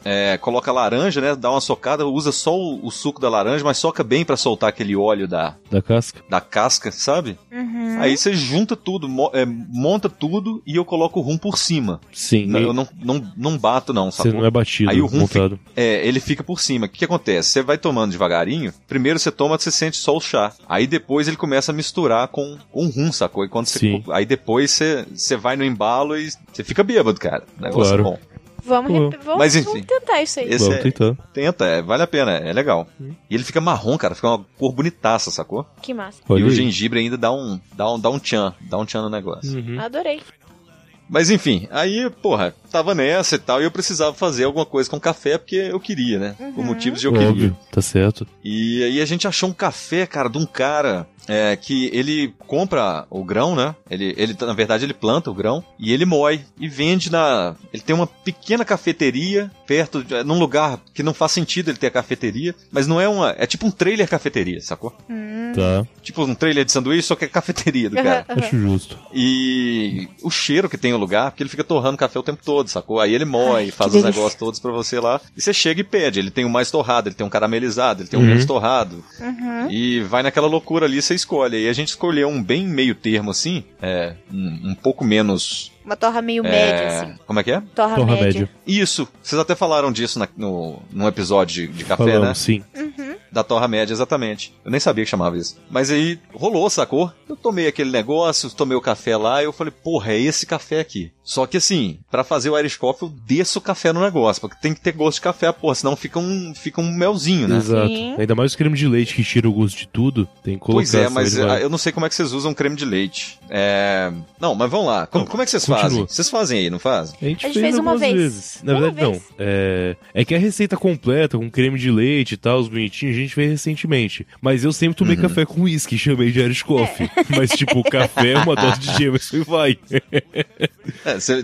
[SPEAKER 5] é, coloca a laranja, né? Dá uma socada, usa só o, o suco da laranja, mas soca bem pra soltar aquele óleo da,
[SPEAKER 3] Da casca?
[SPEAKER 5] da casca, sabe?
[SPEAKER 2] Uhum.
[SPEAKER 5] Aí você junta tudo, mo- é, monta tudo e eu coloco o rum por cima.
[SPEAKER 3] Sim.
[SPEAKER 5] Não,
[SPEAKER 3] E
[SPEAKER 5] eu não, não, não bato não,
[SPEAKER 3] Você
[SPEAKER 5] sacou?
[SPEAKER 3] não é batido,
[SPEAKER 5] Aí o rum
[SPEAKER 3] montado.
[SPEAKER 5] É, ele fica por cima. O que, que acontece? Você vai tomando devagarinho, primeiro você toma, você sente só o chá. Aí depois ele começa a misturar com, com rum, sacou? E quando você, aí depois você, você vai no embalo e você fica bêbado, cara. Negócio
[SPEAKER 3] Claro.
[SPEAKER 5] bom.
[SPEAKER 2] Vamos, rep- vamos,
[SPEAKER 5] Mas enfim.
[SPEAKER 2] vamos tentar isso aí.
[SPEAKER 5] Esse
[SPEAKER 3] Vamos
[SPEAKER 5] é-
[SPEAKER 3] tentar.
[SPEAKER 5] Tenta, é, vale a pena, é legal. E ele fica marrom, cara, fica uma cor bonitaça, sacou?
[SPEAKER 2] Que massa.
[SPEAKER 3] Olha
[SPEAKER 5] e o
[SPEAKER 3] aí.
[SPEAKER 5] gengibre ainda dá um, dá um, dá um tchan, dá um tchan no negócio.
[SPEAKER 3] Uhum.
[SPEAKER 2] Adorei.
[SPEAKER 5] Mas enfim, aí, porra, tava nessa e tal, e eu precisava fazer alguma coisa com café porque eu queria, né? Por motivos de eu queria.
[SPEAKER 3] Óbvio, tá certo.
[SPEAKER 5] E aí a gente achou um café, cara, de um cara é, que ele compra o grão, né? Ele, ele, na verdade, ele planta o grão e ele moe e vende na. Ele tem uma pequena cafeteria perto, de, num lugar que não faz sentido ele ter a cafeteria, mas não é uma. É tipo um trailer cafeteria, sacou?
[SPEAKER 2] Hum.
[SPEAKER 3] Tá.
[SPEAKER 5] Tipo um trailer de sanduíche, só que é cafeteria do cara.
[SPEAKER 3] Acho justo.
[SPEAKER 5] E o cheiro que tem o lugar, porque ele fica torrando café o tempo todo, sacou? Aí ele moe,
[SPEAKER 2] Ai,
[SPEAKER 5] faz os
[SPEAKER 2] delícia.
[SPEAKER 5] negócios todos pra você lá. E você chega e pede. Ele tem um mais torrado, ele tem um caramelizado, ele tem um
[SPEAKER 3] Uhum.
[SPEAKER 5] menos torrado.
[SPEAKER 2] Uhum.
[SPEAKER 5] E vai naquela loucura ali, você escolhe. E a gente escolheu um bem meio termo, assim, é, um, um pouco menos...
[SPEAKER 2] Uma torra meio
[SPEAKER 5] é,
[SPEAKER 2] média, assim.
[SPEAKER 5] Como é que é?
[SPEAKER 2] Torra,
[SPEAKER 3] Torra
[SPEAKER 2] média.
[SPEAKER 3] média.
[SPEAKER 5] Isso, vocês até falaram disso na- no, num episódio de, de café,
[SPEAKER 3] Falamos,
[SPEAKER 5] né?
[SPEAKER 3] sim.
[SPEAKER 5] Da torra média, exatamente. Eu nem sabia que chamava isso. Mas aí rolou, sacou? Eu tomei aquele negócio, tomei o café lá e eu falei, porra, é esse café aqui. Só que assim, pra fazer o Irish Coffee, eu desço o café no negócio, porque tem que ter gosto de café, porra, senão fica um, fica um melzinho, né?
[SPEAKER 3] Exato.
[SPEAKER 2] Sim.
[SPEAKER 3] Ainda mais o creme de leite que tira o gosto de tudo. Tem que colocar.
[SPEAKER 5] Pois é, mas
[SPEAKER 3] vai-
[SPEAKER 5] ah, eu não sei como é que vocês usam creme de leite. É... Não, mas vamos lá. Como,
[SPEAKER 3] Não,
[SPEAKER 5] como é que vocês
[SPEAKER 3] continua.
[SPEAKER 5] fazem? Vocês fazem aí, não fazem?
[SPEAKER 3] A gente,
[SPEAKER 2] A gente fez uma
[SPEAKER 3] algumas
[SPEAKER 2] vez.
[SPEAKER 3] vezes. Na
[SPEAKER 2] Uma
[SPEAKER 3] verdade,
[SPEAKER 2] vez.
[SPEAKER 3] não. É... é que a receita completa, com creme de leite e tal, os bonitinhos, a gente fez recentemente. Mas eu sempre tomei
[SPEAKER 5] Uhum.
[SPEAKER 3] café com uísque, chamei de Irish Coffee. Mas, tipo, o café é uma dose de Jameson e vai.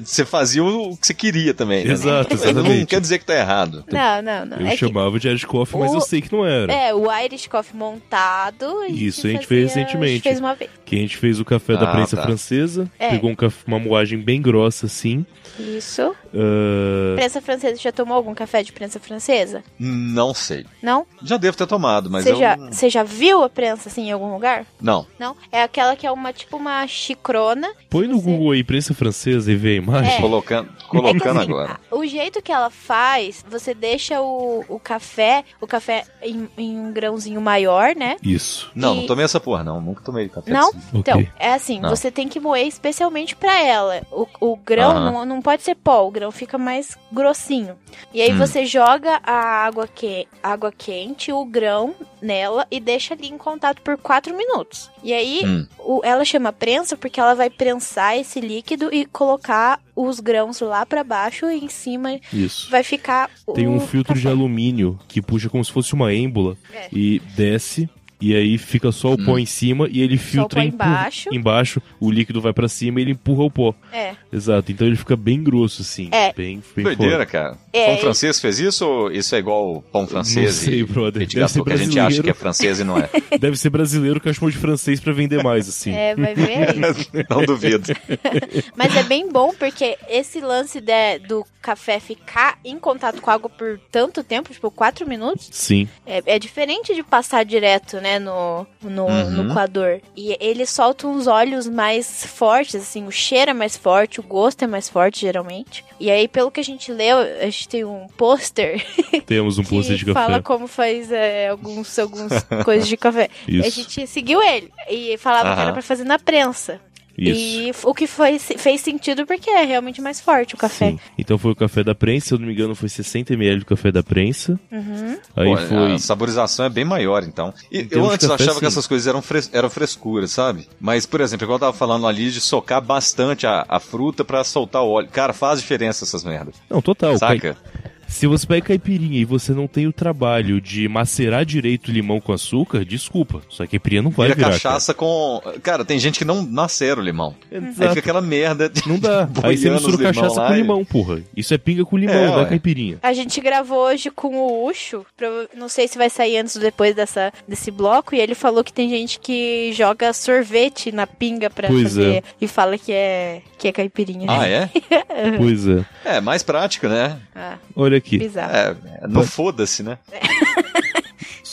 [SPEAKER 5] Você fazia o que você queria também, né?
[SPEAKER 3] Exato,
[SPEAKER 5] Não
[SPEAKER 3] exatamente.
[SPEAKER 5] quer dizer que tá errado.
[SPEAKER 2] Não, não, não.
[SPEAKER 3] Eu
[SPEAKER 2] é
[SPEAKER 3] chamava de Irish Coffee, mas
[SPEAKER 2] o-
[SPEAKER 3] eu sei que não era.
[SPEAKER 2] É, o Irish Coffee montado. a gente
[SPEAKER 3] Isso, a gente fez recentemente.
[SPEAKER 2] A gente fez uma vez.
[SPEAKER 3] Que a gente fez o café da
[SPEAKER 5] Ah,
[SPEAKER 3] prensa
[SPEAKER 5] tá.
[SPEAKER 3] francesa,
[SPEAKER 2] É.
[SPEAKER 3] pegou um café, uma moagem bem grossa assim.
[SPEAKER 2] Isso.
[SPEAKER 3] ah,
[SPEAKER 2] Prensa francesa, já tomou algum café de prensa francesa?
[SPEAKER 5] Não sei.
[SPEAKER 2] Não?
[SPEAKER 5] Já devo ter tomado, mas
[SPEAKER 2] Você
[SPEAKER 5] eu...
[SPEAKER 2] já, você já viu a prensa assim em algum lugar?
[SPEAKER 5] Não.
[SPEAKER 2] Não? É aquela que é uma, tipo, uma xicrona.
[SPEAKER 3] põe no
[SPEAKER 2] Você-
[SPEAKER 3] Google aí, prensa francesa e vê a imagem.
[SPEAKER 2] É.
[SPEAKER 5] Colocando,
[SPEAKER 2] É que,
[SPEAKER 5] colocando
[SPEAKER 2] assim,
[SPEAKER 5] agora.
[SPEAKER 2] O jeito que ela faz, você deixa o, o café, o café em, em um grãozinho maior, né?
[SPEAKER 3] Isso.
[SPEAKER 5] Não,
[SPEAKER 2] E-
[SPEAKER 5] não tomei essa porra, não. Nunca tomei café
[SPEAKER 2] Não?
[SPEAKER 5] assim.
[SPEAKER 2] Então, é assim,
[SPEAKER 5] Não.
[SPEAKER 2] você tem que moer especialmente pra ela. O, o grão não, não pode ser pó, o grão grão fica mais grossinho. E aí
[SPEAKER 5] Hum.
[SPEAKER 2] você joga a água, que, água quente, o grão nela e deixa ali em contato por 4 minutos. E aí
[SPEAKER 5] Hum.
[SPEAKER 2] o- ela chama prensa porque ela vai prensar esse líquido e colocar os grãos lá pra baixo e em cima
[SPEAKER 3] Isso.
[SPEAKER 2] vai ficar
[SPEAKER 3] Tem
[SPEAKER 2] o
[SPEAKER 3] um filtro de
[SPEAKER 2] café.
[SPEAKER 3] alumínio que puxa como se fosse uma êmbola
[SPEAKER 2] É.
[SPEAKER 3] e desce. E aí fica só o pó em cima e ele filtra
[SPEAKER 2] pó
[SPEAKER 3] empurra-
[SPEAKER 2] embaixo.
[SPEAKER 3] embaixo, o líquido vai pra cima e ele empurra o pó.
[SPEAKER 2] É.
[SPEAKER 3] Exato, então ele fica bem grosso assim.
[SPEAKER 2] É.
[SPEAKER 3] Bem, bem
[SPEAKER 5] Doideira, cara.
[SPEAKER 2] É,
[SPEAKER 5] pão francês fez isso ou isso é igual pão francês
[SPEAKER 3] Não sei, brother. Deve ser
[SPEAKER 5] que a gente acha que é francês e não é?
[SPEAKER 3] Deve ser brasileiro que chamou de francês pra vender mais, assim.
[SPEAKER 2] É, vai ver aí.
[SPEAKER 5] não duvido.
[SPEAKER 2] Mas é bem bom porque esse lance de- do café ficar em contato com a água por tanto tempo, tipo 4 minutos,
[SPEAKER 3] Sim.
[SPEAKER 2] é, é diferente de passar direto, né, no, no,
[SPEAKER 5] Uhum.
[SPEAKER 2] no coador. E ele solta uns óleos mais fortes, assim, o cheiro é mais forte, o gosto é mais forte, geralmente. E aí, pelo que a gente leu, a gente tem um pôster
[SPEAKER 3] Temos um pôster de
[SPEAKER 2] que
[SPEAKER 3] café.
[SPEAKER 2] fala como faz é, alguns, alguns coisas de café.
[SPEAKER 3] Isso.
[SPEAKER 2] A gente seguiu ele e falava que era
[SPEAKER 5] Aham.
[SPEAKER 2] pra fazer na prensa.
[SPEAKER 3] Isso.
[SPEAKER 2] E o que foi, fez sentido porque é realmente mais forte o café.
[SPEAKER 3] Sim. Então foi o café da prensa, se eu não me engano, foi 60ml do café da prensa.
[SPEAKER 2] Uhum.
[SPEAKER 3] Aí
[SPEAKER 5] Pô,
[SPEAKER 3] foi.
[SPEAKER 5] A saborização é bem maior, então. E eu
[SPEAKER 3] de
[SPEAKER 5] antes
[SPEAKER 3] café,
[SPEAKER 5] achava
[SPEAKER 3] sim.
[SPEAKER 5] que essas coisas eram, fres eram frescuras, sabe? Mas, por exemplo, igual eu tava falando ali de socar bastante a, a fruta pra soltar o óleo. Cara, faz diferença essas merdas.
[SPEAKER 3] Não, total.
[SPEAKER 5] Saca?
[SPEAKER 3] Se você pega caipirinha e você não tem o trabalho de macerar direito o limão com açúcar, desculpa. Só que a caipirinha não vai
[SPEAKER 5] Vira
[SPEAKER 3] virar.
[SPEAKER 5] cachaça com. Cara, tem gente que não nasceram o limão.
[SPEAKER 3] Cara.
[SPEAKER 5] Aí
[SPEAKER 3] Exato.
[SPEAKER 5] fica aquela merda. de-
[SPEAKER 3] Não dá. Aí você mistura cachaça
[SPEAKER 5] lá
[SPEAKER 3] com
[SPEAKER 5] e-
[SPEAKER 3] limão, porra. Isso é pinga com limão,
[SPEAKER 5] É,
[SPEAKER 3] não é caipirinha.
[SPEAKER 2] A gente gravou hoje com o Ucho, não sei se vai sair antes ou depois dessa, desse bloco, e ele falou que tem gente que joga sorvete na pinga pra
[SPEAKER 3] Pois
[SPEAKER 2] fazer
[SPEAKER 3] é.
[SPEAKER 2] e fala que é, que é caipirinha.
[SPEAKER 5] Ah, é?
[SPEAKER 3] Pois é.
[SPEAKER 5] É, mais prático, né?
[SPEAKER 2] Ah,
[SPEAKER 3] Olha aqui.
[SPEAKER 2] bizarro.
[SPEAKER 5] É, não foda-se, né?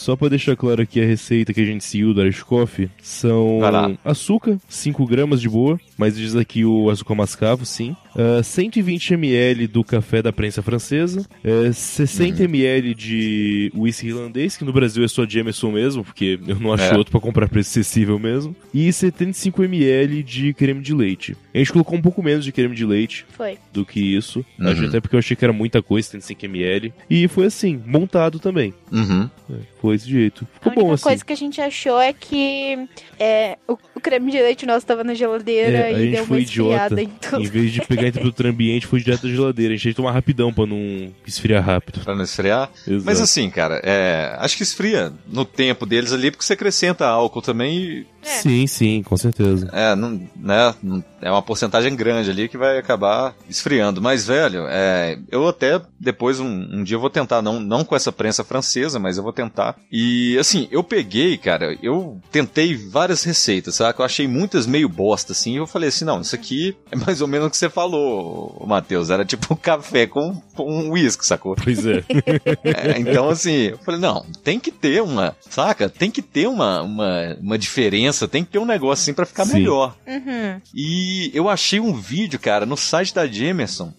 [SPEAKER 3] Só pra deixar claro aqui a receita que a gente seguiu do Irish Coffee, são açúcar, 5 gramas de boa, mas diz aqui o açúcar mascavo, sim. Ah, 120 ml do café da prensa francesa, eh, 60 ml de whisky irlandês, que no Brasil é só Jameson mesmo, porque eu não acho
[SPEAKER 5] É.
[SPEAKER 3] outro pra comprar preço acessível mesmo, e 75 ml de creme de leite. A gente colocou um pouco menos de creme de leite,
[SPEAKER 2] Foi.
[SPEAKER 3] do que isso.
[SPEAKER 5] Uhum.
[SPEAKER 3] Acho Até porque eu achei que era muita coisa, 75ml. E foi assim, montado também.
[SPEAKER 5] Uhum.
[SPEAKER 3] É, foi desse jeito.
[SPEAKER 2] A
[SPEAKER 3] Ficou bom
[SPEAKER 2] única
[SPEAKER 3] assim.
[SPEAKER 2] coisa que a gente achou é que é, o, o creme de leite nosso tava na geladeira
[SPEAKER 3] É, a
[SPEAKER 2] e
[SPEAKER 3] gente
[SPEAKER 2] deu uma esfriada em tudo.
[SPEAKER 3] Em vez de pegar em temperatura ambiente, foi direto da geladeira. A gente tomar rapidão pra não esfriar rápido.
[SPEAKER 5] Pra não esfriar.
[SPEAKER 3] Exato.
[SPEAKER 5] Mas assim, cara, é, acho que esfria no tempo deles ali, porque você acrescenta álcool também e
[SPEAKER 2] É.
[SPEAKER 3] Sim, sim, com certeza.
[SPEAKER 5] É, não, né, é uma porcentagem grande ali que vai acabar esfriando. Mas, velho, é, eu até depois um, um dia eu vou tentar, não, não com essa prensa francesa, mas eu vou tentar. E assim, eu peguei, cara, eu tentei várias receitas, sabe? Eu achei muitas meio bosta, assim, e eu falei assim, não, isso aqui é mais ou menos o que você falou, Matheus. Era tipo um café com, com um uísque, sacou?
[SPEAKER 3] Pois é.
[SPEAKER 5] É, então, assim, eu falei, não, tem que ter uma, saca? Tem que ter uma, uma, uma diferença, tem que ter um negócio assim pra ficar
[SPEAKER 3] Sim.
[SPEAKER 5] melhor.
[SPEAKER 2] Uhum.
[SPEAKER 5] E eu achei um vídeo, cara, no site da Jameson.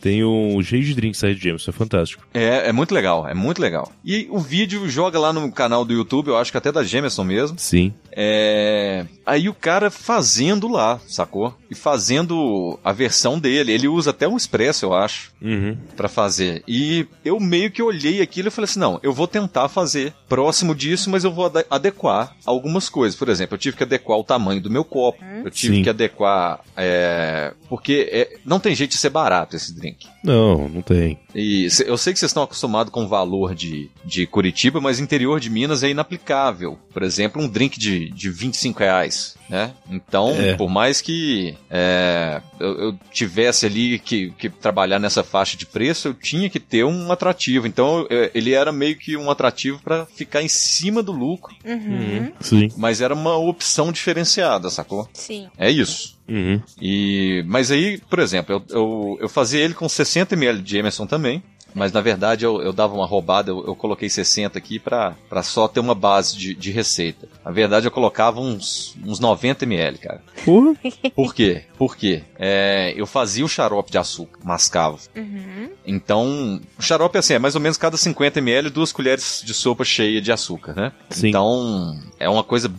[SPEAKER 3] Tem um jeito de drink side James, isso é fantástico.
[SPEAKER 5] É, é muito legal, é muito legal. E o vídeo joga lá no canal do YouTube, eu acho que até da Jameson mesmo.
[SPEAKER 3] Sim.
[SPEAKER 5] É. Aí o cara fazendo lá, sacou? E fazendo a versão dele. Ele usa até um expresso, eu acho.
[SPEAKER 3] Uhum.
[SPEAKER 5] Pra fazer. E eu meio que olhei aquilo e falei assim: não, eu vou tentar fazer próximo disso, mas eu vou ade- adequar algumas coisas. Por exemplo, eu tive que adequar o tamanho do meu copo. Eu tive
[SPEAKER 3] Sim.
[SPEAKER 5] que adequar. é, porque é, não tem jeito de ser barato esse drink.
[SPEAKER 3] Não, não tem.
[SPEAKER 5] E cê- eu sei que vocês estão acostumados com o valor de, de Curitiba, mas interior de Minas é inaplicável. Por exemplo, um drink de, de 25 reais, né? Então,
[SPEAKER 3] É.
[SPEAKER 5] por mais que é, eu, eu tivesse ali que, que trabalhar nessa faixa de preço, eu tinha que ter um atrativo. Então, eu- ele era meio que um atrativo para ficar em cima do lucro,
[SPEAKER 2] Uhum.
[SPEAKER 3] Sim.
[SPEAKER 5] mas era uma opção diferenciada, sacou?
[SPEAKER 2] Sim.
[SPEAKER 5] É isso.
[SPEAKER 3] Uhum.
[SPEAKER 5] E, mas aí, por exemplo, eu, eu, eu fazia ele com 60ml de Emerson também. mas na verdade eu, eu dava uma roubada, eu, eu coloquei 60 aqui pra, pra só ter uma base de, de receita. Na verdade eu colocava uns, uns 90 ml, cara.
[SPEAKER 6] Porra.
[SPEAKER 5] Por quê? Por quê? É, eu fazia o xarope de açúcar, mascava.
[SPEAKER 2] Uhum.
[SPEAKER 5] Então, o xarope assim, é mais ou menos cada 50 ml, duas colheres de sopa cheia de açúcar, né?
[SPEAKER 6] Sim.
[SPEAKER 5] Então, é uma coisa,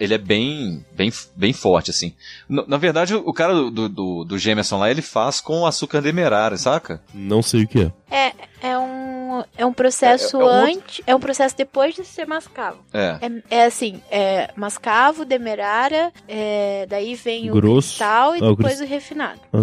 [SPEAKER 5] ele é bem, bem, bem forte, assim. Na verdade, o cara do, do, do Jameson lá, ele faz com açúcar demerara, saca?
[SPEAKER 6] Não sei o que é.
[SPEAKER 2] É, é um, é um processo
[SPEAKER 5] É- é um outro-
[SPEAKER 2] antes. É um processo depois de ser mascavo.
[SPEAKER 5] É.
[SPEAKER 2] É, é assim, é mascavo, demerara, é, daí vem o
[SPEAKER 6] Grosso.
[SPEAKER 2] cristal e
[SPEAKER 6] o
[SPEAKER 2] depois o refinado.
[SPEAKER 6] Ah,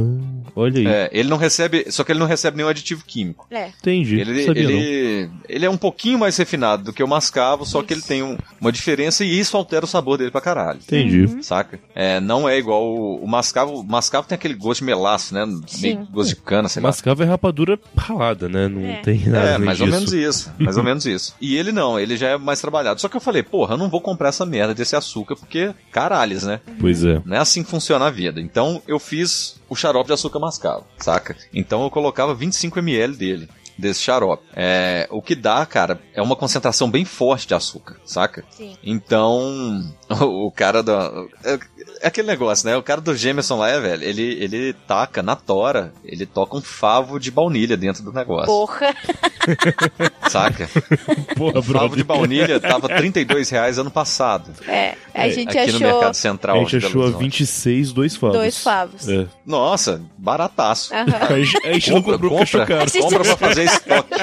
[SPEAKER 6] olha aí.
[SPEAKER 5] É, ele não recebe, só que ele não recebe nenhum aditivo químico.
[SPEAKER 2] É.
[SPEAKER 6] Entendi.
[SPEAKER 5] Ele,
[SPEAKER 6] Sabia não.
[SPEAKER 5] ele, ele é um pouquinho mais refinado do que o mascavo, só que ele tem um- uma diferença e isso altera o sabor dele pra caralho.
[SPEAKER 6] Entendi.
[SPEAKER 2] Uhum.
[SPEAKER 5] Saca? É, não é igual o, o mascavo. O mascavo tem aquele gosto de melaço, né? Meio gosto de cana, sei lá.
[SPEAKER 6] Mascavo é rapadura ralada, né? Não
[SPEAKER 2] É.
[SPEAKER 6] tem nada
[SPEAKER 5] É, mais ou
[SPEAKER 6] disso.
[SPEAKER 5] menos isso. Mais ou menos isso. E ele não, ele já é mais trabalhado. Só que eu falei, porra, eu não vou comprar essa merda desse açúcar, porque caralhos, né?
[SPEAKER 6] Pois é.
[SPEAKER 5] Não é assim que funciona a vida. Então eu fiz o xarope de açúcar mascavo, saca? Então eu colocava 25 ml dele. Desse xarope. É, o que dá, cara, é uma concentração bem forte de açúcar, saca?
[SPEAKER 2] Sim.
[SPEAKER 5] Então, o, o cara da. É, é aquele negócio, né? O cara do Jameson lá, é, velho, ele, ele taca na tora, ele toca um favo de baunilha dentro do negócio,
[SPEAKER 2] Porra.
[SPEAKER 5] saca?
[SPEAKER 6] Porra,
[SPEAKER 5] O favo de baunilha tava 32 reais ano passado.
[SPEAKER 2] É, a gente
[SPEAKER 5] aqui no
[SPEAKER 2] achou
[SPEAKER 5] Mercado Central.
[SPEAKER 6] A gente achou a
[SPEAKER 5] Horizonte.
[SPEAKER 6] 26 dois favos.
[SPEAKER 2] dois favos.
[SPEAKER 6] É.
[SPEAKER 5] Nossa, barataço.
[SPEAKER 2] Aham.
[SPEAKER 6] A gente, a gente não comprou achou caro.
[SPEAKER 5] compra pra fazer estoque.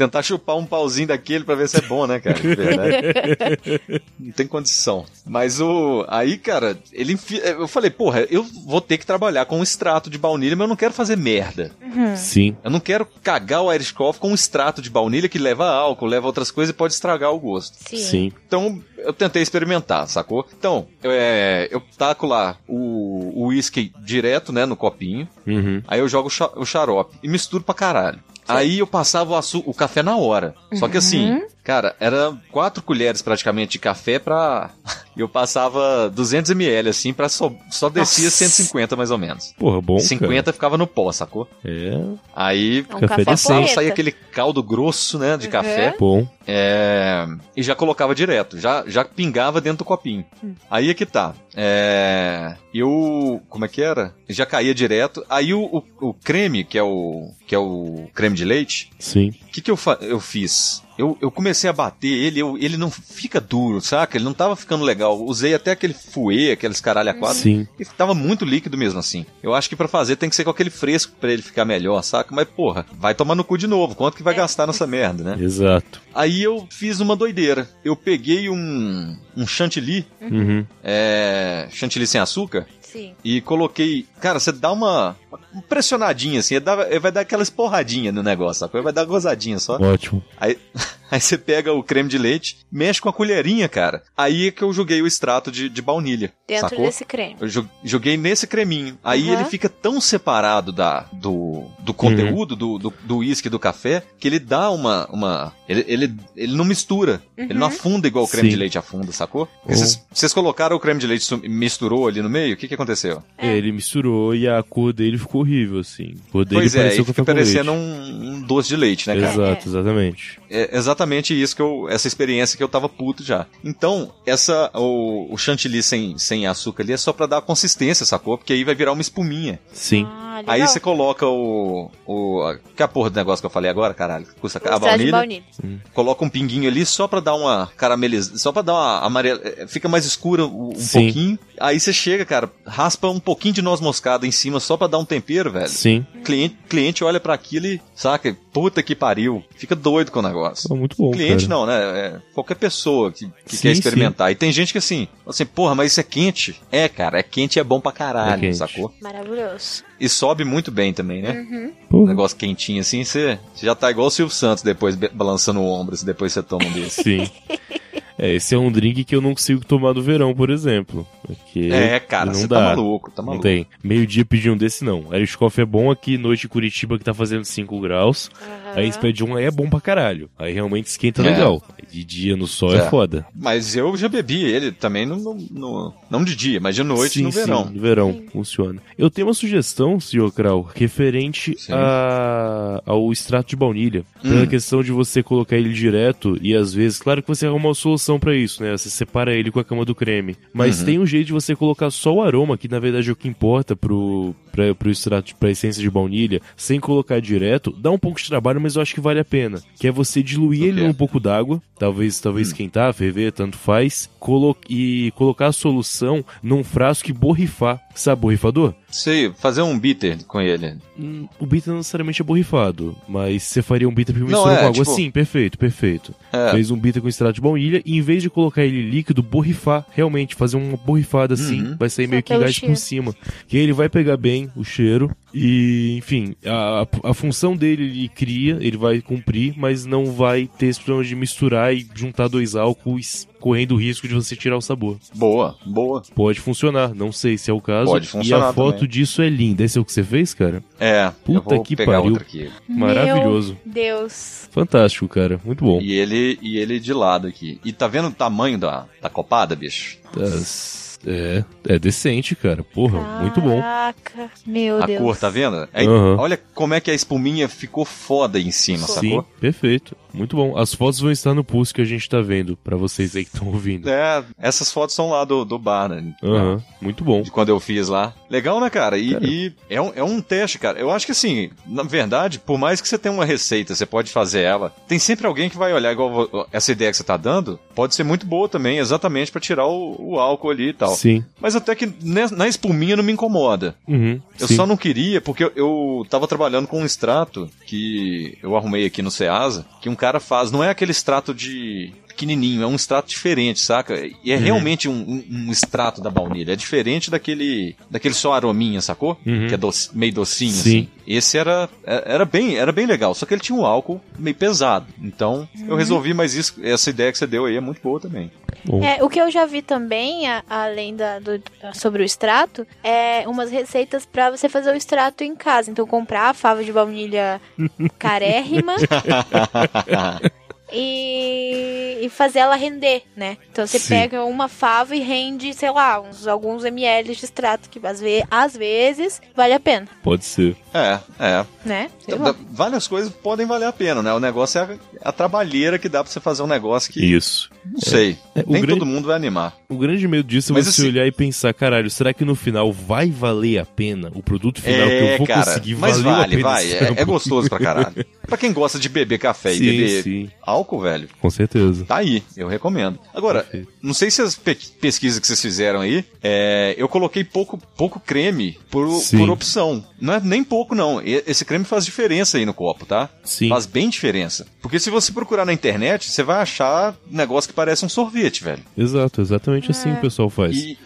[SPEAKER 5] Tentar chupar um pauzinho daquele pra ver se é bom, né, cara? Não tem condição. Mas o. Aí, cara, ele. enfi- Eu falei, porra, eu vou ter que trabalhar com um extrato de baunilha, mas eu não quero fazer merda.
[SPEAKER 6] Sim.
[SPEAKER 5] Eu não quero cagar o Irish Coffee com um extrato de baunilha que leva álcool, leva outras coisas e pode estragar o gosto.
[SPEAKER 2] Sim.
[SPEAKER 6] Sim.
[SPEAKER 5] Então, eu tentei experimentar, sacou? Então, é, eu taco lá o o uísque direto, né, no copinho.
[SPEAKER 6] Uhum.
[SPEAKER 5] Aí eu jogo o xa- o xarope e misturo pra caralho. Aí eu passava o, o café na hora. Só que assim, cara, era quatro colheres praticamente de café pra. Eu passava 200 ml assim, pra só, só descia
[SPEAKER 2] Nossa.
[SPEAKER 5] 150 mais ou menos.
[SPEAKER 6] Porra, bom,
[SPEAKER 5] 50 ficava no pó, sacou?
[SPEAKER 6] cara. É,
[SPEAKER 5] Aí
[SPEAKER 2] É um
[SPEAKER 6] Café
[SPEAKER 5] passava, saía aquele caldo grosso, né, de
[SPEAKER 2] Uhum.
[SPEAKER 5] café.
[SPEAKER 6] bom.
[SPEAKER 5] É, e já colocava direto, já, já pingava dentro do copinho. Aí é que tá. É, eu. Como é que era? Já caía direto. Aí o, o, o creme, que é o. que é o creme de leite,
[SPEAKER 6] Sim.
[SPEAKER 5] o que, que eu, fa- eu fiz? Eu, eu comecei a bater ele, eu- ele não fica duro, saca? Ele não tava ficando legal. Usei até aquele fouet, aqueles caralho a quatro.
[SPEAKER 6] Sim.
[SPEAKER 5] E tava muito líquido mesmo assim. Eu acho que pra fazer tem que ser com aquele fresco pra ele ficar melhor, saca? Mas porra, vai tomar no cu de novo. Quanto que vai gastar nessa merda, né?
[SPEAKER 6] Exato.
[SPEAKER 5] Aí eu fiz uma doideira. Eu peguei um, um chantilly,
[SPEAKER 6] Uhum.
[SPEAKER 5] é, chantilly sem açúcar,
[SPEAKER 2] Sim.
[SPEAKER 5] e coloquei. Cara, você dá uma, uma pressionadinha assim, dá- vai dar aquela esporradinha no negócio, sacou? Vai dar uma gozadinha só.
[SPEAKER 6] Ótimo.
[SPEAKER 5] Aí, aí você pega o creme de leite, mexe com a colherinha, cara. Aí é que eu joguei o extrato de, de baunilha.
[SPEAKER 2] Dentro
[SPEAKER 5] sacou?
[SPEAKER 2] desse creme.
[SPEAKER 5] Eu jo- joguei nesse creminho. Aí
[SPEAKER 2] Uhum.
[SPEAKER 5] ele fica tão separado da, do, do conteúdo do, do, do uísque e do café que ele dá uma. uma ele, ele, ele não mistura. Ele não afunda igual o creme
[SPEAKER 6] Sim.
[SPEAKER 5] de leite afunda, sacou?
[SPEAKER 6] Oh.
[SPEAKER 5] Vocês, vocês colocaram o creme de leite e misturou ali no meio? O que, que aconteceu?
[SPEAKER 6] É, ele misturou e a cor dele ficou horrível, assim. Cor dele
[SPEAKER 5] pois é, e fica parecendo
[SPEAKER 6] leite.
[SPEAKER 5] um, um doce de leite, né, cara?
[SPEAKER 6] Exato, exatamente.
[SPEAKER 5] É exatamente isso que eu. Essa experiência que eu tava puto já. Então, essa. O, o chantilly sem, sem açúcar ali é só pra dar consistência, sacou? Porque aí vai virar uma espuminha.
[SPEAKER 6] Sim.
[SPEAKER 2] Ah.
[SPEAKER 5] Aí você coloca o. o a- que é a porra do negócio que eu falei agora, caralho? que Custa a baunilha. Coloca um pinguinho ali só pra dar uma caramelização. Só pra dar uma amarela. eh, Fica mais escura um, um
[SPEAKER 6] Sim.
[SPEAKER 5] pouquinho. Aí você chega, cara, raspa um pouquinho de noz moscada em cima só pra dar um tempero, velho.
[SPEAKER 6] Sim.
[SPEAKER 5] Cliente, cliente olha pra aquilo e, saca, puta que pariu. Fica doido com o negócio.
[SPEAKER 6] Pô, muito bom,
[SPEAKER 5] Cliente
[SPEAKER 6] cara.
[SPEAKER 5] não, né? É qualquer pessoa que, que
[SPEAKER 6] Sim,
[SPEAKER 5] quer experimentar. E tem gente que assim, assim, porra, mas isso é quente. É, cara, é quente e é bom pra
[SPEAKER 6] É
[SPEAKER 5] caralho,
[SPEAKER 6] quente.
[SPEAKER 5] sacou?
[SPEAKER 2] Maravilhoso.
[SPEAKER 5] E sobe muito bem também, né?
[SPEAKER 2] Uhum.
[SPEAKER 5] Um negócio quentinho assim, você você já tá igual o Silvio Santos depois balançando o ombro, se depois você toma um desse.
[SPEAKER 6] Sim.
[SPEAKER 3] É, esse é um drink que eu não consigo tomar no verão, por exemplo. Porque
[SPEAKER 5] É, cara,
[SPEAKER 3] não
[SPEAKER 5] você
[SPEAKER 3] dá.
[SPEAKER 5] tá maluco, tá
[SPEAKER 3] Não
[SPEAKER 5] maluco.
[SPEAKER 3] tem. Meio-dia pedir um desse, não. Irish Coffee é bom aqui, noite em Curitiba, que tá fazendo 5 graus. Aí pede um, aí é bom pra caralho. Aí realmente esquenta
[SPEAKER 5] É.
[SPEAKER 3] legal. De dia no sol é,
[SPEAKER 5] É.
[SPEAKER 3] foda.
[SPEAKER 5] Mas eu já bebi ele também, no, no- no- não de dia, mas de noite
[SPEAKER 3] sim,
[SPEAKER 5] no
[SPEAKER 3] sim,
[SPEAKER 5] verão.
[SPEAKER 3] no verão, funciona. Eu tenho uma sugestão, senhor Krau, referente
[SPEAKER 5] Sim.
[SPEAKER 3] a, ao extrato de baunilha. Pela
[SPEAKER 5] Hum.
[SPEAKER 3] questão de você colocar ele direto e às vezes, claro que você arruma uma solução pra isso, né? Você separa ele com a cama do creme. Mas
[SPEAKER 5] Uhum.
[SPEAKER 3] tem um jeito de você colocar só o aroma, que na verdade é o que importa pro, pra, pro extrato, pra essência de baunilha, sem colocar direto. Dá um pouco de trabalho, mas eu acho que vale a pena. Que é você diluir
[SPEAKER 5] O
[SPEAKER 3] ele num pouco d'água, talvez talvez esquentar, ferver, tanto faz, colo e colocar a solução num frasco e borrifar. Sabe borrifador?
[SPEAKER 5] Sei, fazer um bitter com ele.
[SPEAKER 3] Hum, O bitter não necessariamente é borrifado, mas você faria um bitter primeiro
[SPEAKER 5] Não,
[SPEAKER 3] misturando
[SPEAKER 5] é,
[SPEAKER 3] com água?
[SPEAKER 5] tipo-
[SPEAKER 3] Sim, perfeito, perfeito.
[SPEAKER 5] É.
[SPEAKER 3] Fez um bitter com extrato de baunilha e em vez de colocar ele líquido, borrifar, realmente, fazer uma borrifada assim,
[SPEAKER 5] Uhum.
[SPEAKER 3] vai sair
[SPEAKER 2] Só
[SPEAKER 3] meio que gás por cima. Que aí ele vai pegar bem o cheiro e, enfim, a, a função dele ele cria, ele vai cumprir, mas não vai ter esse problema de misturar e juntar dois álcools correndo o risco de você tirar o sabor.
[SPEAKER 5] Boa, boa.
[SPEAKER 3] Pode funcionar, não sei se é o caso.
[SPEAKER 5] Pode
[SPEAKER 3] E a
[SPEAKER 5] funcionar
[SPEAKER 3] foto
[SPEAKER 5] também.
[SPEAKER 3] disso é linda. Esse é o que você fez, cara?
[SPEAKER 5] É, eu
[SPEAKER 3] Puta
[SPEAKER 5] vou
[SPEAKER 3] que
[SPEAKER 5] pegar
[SPEAKER 3] pariu.
[SPEAKER 5] outra aqui.
[SPEAKER 3] Maravilhoso.
[SPEAKER 2] Meu Deus.
[SPEAKER 3] Fantástico, cara. Muito bom.
[SPEAKER 5] E ele, e ele de lado aqui. E tá vendo o tamanho da, da copada, bicho?
[SPEAKER 3] Das- É, é decente, cara. Porra, muito bom.
[SPEAKER 2] Caraca. Meu
[SPEAKER 5] a
[SPEAKER 2] Deus.
[SPEAKER 5] cor, tá vendo? Aí,
[SPEAKER 3] Aham.
[SPEAKER 5] Olha como é que a espuminha ficou foda em cima,
[SPEAKER 3] Sim,
[SPEAKER 5] sacou?
[SPEAKER 3] perfeito. Muito bom. As fotos vão estar no post que a gente tá vendo, pra vocês aí que estão ouvindo.
[SPEAKER 5] É, essas fotos são lá do, do bar, né?
[SPEAKER 3] Aham, muito bom.
[SPEAKER 5] De quando eu fiz lá. Legal, né, cara? E,
[SPEAKER 3] Cara.
[SPEAKER 5] e é, um, é um teste, cara. Eu acho que assim, na verdade, por mais que você tenha uma receita, você pode fazer ela, tem sempre alguém que vai olhar igual essa ideia que você tá dando, pode ser muito boa também, exatamente pra tirar o, o álcool ali e tal.
[SPEAKER 3] Sim.
[SPEAKER 5] Mas até que na espuminha não me incomoda.
[SPEAKER 3] Uhum,
[SPEAKER 5] Eu
[SPEAKER 3] sim.
[SPEAKER 5] só não queria, porque eu, eu tava trabalhando com um extrato que eu arrumei aqui no Ceasa, que um cara faz, não é aquele extrato de pequenininho, é um extrato diferente, saca? E é
[SPEAKER 3] Uhum.
[SPEAKER 5] realmente um, um- um extrato da baunilha, é diferente daquele daquele só arominha, sacou?
[SPEAKER 3] Uhum.
[SPEAKER 5] Que é doce- meio docinho,
[SPEAKER 3] Sim.
[SPEAKER 5] assim. Esse era, é- era, bem, era bem legal, só que ele tinha um álcool meio pesado. Então, eu resolvi, mas isso, essa ideia que você deu aí é muito boa também.
[SPEAKER 3] Bom.
[SPEAKER 2] É, o que eu já vi também, a- além da, do- sobre o extrato, é umas receitas pra você fazer o extrato em casa. Então, comprar a fava de baunilha carérrima e, e fazer ela render, né? Então, você
[SPEAKER 3] Sim.
[SPEAKER 2] pega uma fava e rende, sei lá, uns alguns ml de extrato, que às, ve às vezes vale a pena,
[SPEAKER 3] Pode ser.
[SPEAKER 5] É, é.
[SPEAKER 2] né?
[SPEAKER 5] Então, várias coisas podem valer a pena, né? O negócio é a, a trabalheira que dá pra você fazer um negócio que,
[SPEAKER 3] Isso.
[SPEAKER 5] não sei,
[SPEAKER 3] É, o
[SPEAKER 5] nem
[SPEAKER 3] grande-
[SPEAKER 5] todo mundo vai animar.
[SPEAKER 3] O grande medo disso é
[SPEAKER 5] Mas
[SPEAKER 3] você
[SPEAKER 5] assim-
[SPEAKER 3] olhar e pensar, caralho, será que no final vai valer a pena o produto final que eu
[SPEAKER 5] é,
[SPEAKER 3] vou
[SPEAKER 5] cara,
[SPEAKER 3] conseguir
[SPEAKER 5] mas
[SPEAKER 3] valeu a
[SPEAKER 5] vale,
[SPEAKER 3] pena
[SPEAKER 5] vai,
[SPEAKER 3] esse
[SPEAKER 5] é,
[SPEAKER 3] trampo?
[SPEAKER 5] é gostoso pra caralho. pra quem gosta de beber café e
[SPEAKER 3] Sim,
[SPEAKER 5] beber
[SPEAKER 3] sim,
[SPEAKER 5] álcool, velho,
[SPEAKER 3] com certeza.
[SPEAKER 5] tá aí, eu recomendo. Agora,
[SPEAKER 3] Perfeito.
[SPEAKER 5] não sei se as pe- pesquisas que vocês fizeram aí, é, eu coloquei pouco, pouco creme por,
[SPEAKER 3] Sim.
[SPEAKER 5] por opção. Não é nem pouco, não. E- Esse creme faz diferença aí no copo, tá?
[SPEAKER 3] Sim.
[SPEAKER 5] Faz bem diferença. Porque se você procurar na internet, você vai achar um negócio que parece um sorvete, velho.
[SPEAKER 3] Exato, exatamente assim o pessoal faz.
[SPEAKER 5] E,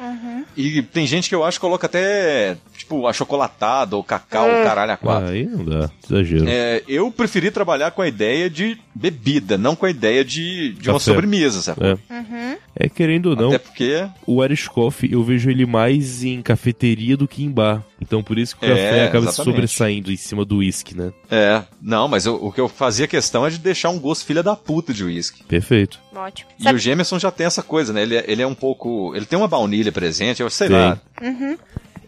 [SPEAKER 5] e tem gente que eu acho que coloca até, tipo, achocolatado ou cacau, caralho, a quatro.
[SPEAKER 3] Ah, aí não dá, exagero.
[SPEAKER 5] É, eu preferi trabalhar com a ideia de bebida, não com a ideia de, de uma
[SPEAKER 3] Café.
[SPEAKER 5] sobremesa, sabe?
[SPEAKER 3] É. É querendo ou não,
[SPEAKER 5] Até porque.
[SPEAKER 3] o Irish Coffee eu vejo ele mais em cafeteria do que em bar. Então por isso que o café
[SPEAKER 5] É,
[SPEAKER 3] acaba se sobressaindo em cima do uísque, né?
[SPEAKER 5] É, não, mas eu- o que eu fazia questão é de deixar um gosto filha da puta de uísque.
[SPEAKER 3] Perfeito.
[SPEAKER 2] Ótimo.
[SPEAKER 5] E
[SPEAKER 2] Sabe-
[SPEAKER 5] o Jameson já tem essa coisa, né? Ele é, ele é um pouco. Ele tem uma baunilha presente, eu sei
[SPEAKER 3] Tem.
[SPEAKER 5] lá. Ele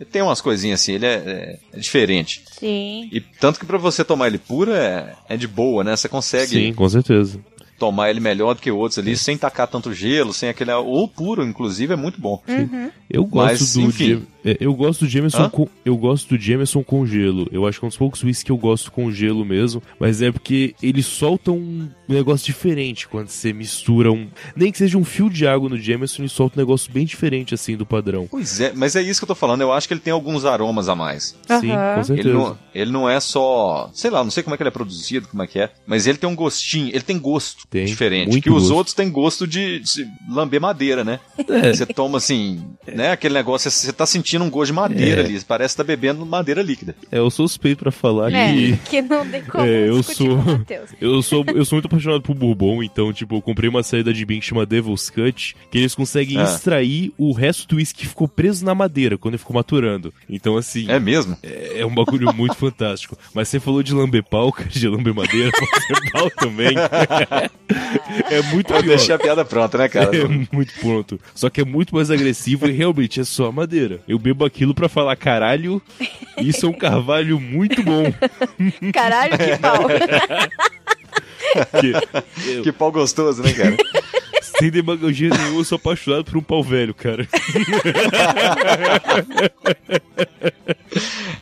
[SPEAKER 5] tem umas coisinhas assim, ele é, é- é diferente.
[SPEAKER 2] Sim.
[SPEAKER 5] E tanto que pra você tomar ele puro é, é de boa, né? Você consegue
[SPEAKER 3] Sim, com certeza.
[SPEAKER 5] tomar ele melhor do que outros ali, sem tacar tanto gelo, sem aquele. Ou puro, inclusive, é muito bom.
[SPEAKER 3] Eu gosto
[SPEAKER 5] Mas,
[SPEAKER 3] do
[SPEAKER 5] enfim.
[SPEAKER 3] Jam- é, eu gosto do Jameson com eu gosto do Jameson com gelo. Eu acho que é um dos poucos whisky que eu gosto com gelo mesmo, mas é porque ele solta um negócio diferente quando você mistura um, nem que seja um fio de água no Jameson, ele solta um negócio bem diferente assim do padrão.
[SPEAKER 5] Pois é, mas é isso que eu tô falando. Eu acho que ele tem alguns aromas a mais.
[SPEAKER 3] Sim,
[SPEAKER 2] Aham.
[SPEAKER 3] com
[SPEAKER 5] Ele
[SPEAKER 3] certeza.
[SPEAKER 5] não, ele não é só. Sei lá, não sei como é que ele é produzido, como é que é. Mas ele tem um gostinho, ele tem gosto
[SPEAKER 3] Tem,
[SPEAKER 5] diferente.
[SPEAKER 3] muito
[SPEAKER 5] Que os
[SPEAKER 3] gosto.
[SPEAKER 5] outros têm gosto de, de lamber madeira, né?
[SPEAKER 3] É.
[SPEAKER 5] Você toma assim, né? Né? Aquele negócio, você tá sentindo um gosto de madeira
[SPEAKER 3] É.
[SPEAKER 5] ali. Parece que tá bebendo madeira líquida.
[SPEAKER 3] É, eu sou suspeito pra falar
[SPEAKER 2] É,
[SPEAKER 3] que.
[SPEAKER 2] que não tem como
[SPEAKER 3] É, eu sou-
[SPEAKER 2] com o Matheus.
[SPEAKER 3] Eu sou, eu sou muito apaixonado por Bourbon, então, tipo, eu comprei uma saída de bem que chama Devil's Cut, que eles conseguem
[SPEAKER 5] Ah.
[SPEAKER 3] extrair o resto do uísque que ficou preso na madeira quando ele ficou maturando. Então, assim,
[SPEAKER 5] É mesmo?
[SPEAKER 3] é, é um bagulho muito fantástico. Mas você falou de lamber pau, cara, de lamber madeira, lamber pau também. é muito
[SPEAKER 5] Eu
[SPEAKER 3] pior.
[SPEAKER 5] deixei a piada pronta, né, cara?
[SPEAKER 3] É muito pronto. Só que é muito mais agressivo e realmente é só madeira. Eu bebo aquilo pra falar, caralho, isso é um carvalho muito bom.
[SPEAKER 2] Caralho, que pau.
[SPEAKER 3] Que, eu,
[SPEAKER 5] Que pau gostoso, né, cara?
[SPEAKER 3] sem demagogia nenhuma, eu sou apaixonado por um pau velho, cara.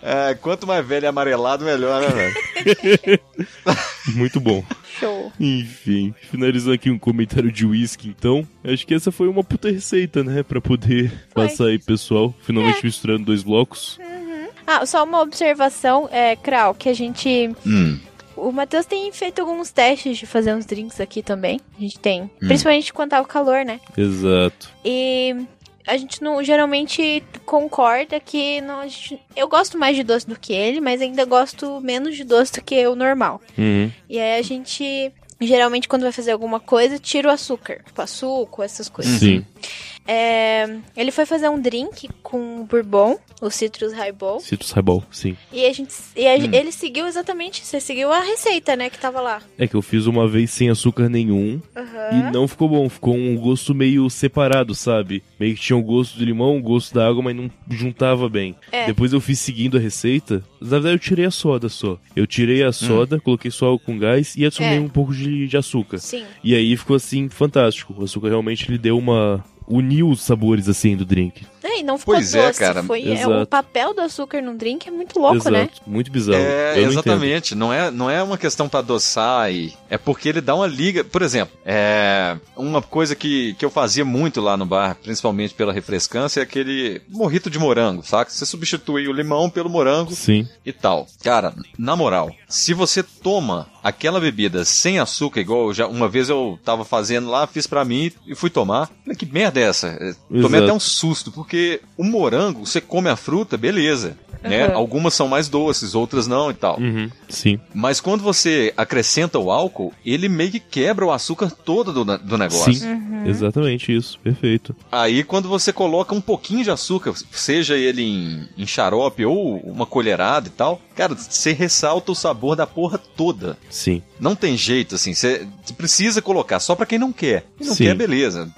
[SPEAKER 5] É, quanto mais velho e amarelado, melhor, né, velho?
[SPEAKER 3] Muito bom.
[SPEAKER 2] Show.
[SPEAKER 3] Enfim, finalizando aqui um comentário de whisky, então. Acho que essa foi uma puta receita, né? Pra poder
[SPEAKER 2] Foi.
[SPEAKER 3] passar aí, pessoal. Finalmente
[SPEAKER 2] É.
[SPEAKER 3] misturando dois blocos.
[SPEAKER 2] Ah, só uma observação, é, Krau, que a gente.
[SPEAKER 5] Hum.
[SPEAKER 2] O Matheus tem feito alguns testes de fazer uns drinks aqui também. A gente tem. Principalmente quando tá o calor, né?
[SPEAKER 3] Exato.
[SPEAKER 2] E a gente não geralmente concorda que não, gente- eu gosto mais de doce do que ele, mas ainda gosto menos de doce do que o normal.
[SPEAKER 3] Uhum.
[SPEAKER 2] E aí a gente geralmente quando vai fazer alguma coisa tira o açúcar, tipo açúcar, essas coisas.
[SPEAKER 3] Sim.
[SPEAKER 2] É, ele foi fazer um drink com bourbon, o citrus highball,
[SPEAKER 3] Citrus Highball, sim.
[SPEAKER 2] e a gente e a- ele seguiu exatamente, você seguiu a receita, né, que tava lá.
[SPEAKER 3] É que eu fiz uma vez sem açúcar nenhum e não ficou bom. Ficou um gosto meio separado, sabe? Meio que tinha o gosto do limão, o gosto da água, mas não juntava bem.
[SPEAKER 2] É.
[SPEAKER 3] Depois eu fiz seguindo a receita. Na verdade, eu tirei a soda só. Eu tirei a soda, coloquei só água com gás e adicionei
[SPEAKER 2] É.
[SPEAKER 3] um pouco de, de açúcar.
[SPEAKER 2] Sim.
[SPEAKER 3] E aí ficou assim, fantástico. O açúcar realmente ele deu uma. Uniu os sabores assim do drink.
[SPEAKER 2] É, e não ficou
[SPEAKER 5] Pois é,
[SPEAKER 2] doce,
[SPEAKER 5] cara.
[SPEAKER 2] foi é, o papel do açúcar no drink é muito louco,
[SPEAKER 3] Exato.
[SPEAKER 2] né?
[SPEAKER 3] Muito bizarro.
[SPEAKER 5] É,
[SPEAKER 3] Eu não
[SPEAKER 5] exatamente. Não é, não é uma questão pra adoçar e. É porque ele dá uma liga. Por exemplo, é. Uma coisa que, que eu fazia muito lá no bar, principalmente pela refrescância, é aquele morrito de morango, saca? Você substitui o limão pelo morango.
[SPEAKER 3] Sim.
[SPEAKER 5] e tal. Cara, na moral, se você toma aquela bebida sem açúcar, igual já uma vez eu tava fazendo lá, fiz pra mim e fui tomar. Falei, que merda é essa? É, Tomei
[SPEAKER 3] Exato.
[SPEAKER 5] até um susto, porque o morango, você come a fruta, beleza. Né?
[SPEAKER 2] Uhum.
[SPEAKER 5] Algumas são mais doces, outras não e tal.
[SPEAKER 3] Uhum. Sim.
[SPEAKER 5] Mas quando você acrescenta o álcool, ele meio que quebra o açúcar todo do, do negócio.
[SPEAKER 3] Sim.
[SPEAKER 2] Uhum.
[SPEAKER 3] Exatamente isso. Perfeito.
[SPEAKER 5] Aí quando você coloca um pouquinho de açúcar, seja ele em, em xarope ou uma colherada e tal, cara, você ressalta o sabor da porra toda.
[SPEAKER 3] Sim.
[SPEAKER 5] Não tem jeito, assim, você você precisa colocar só pra quem não quer. Quem não
[SPEAKER 3] Sim.
[SPEAKER 5] quer, beleza.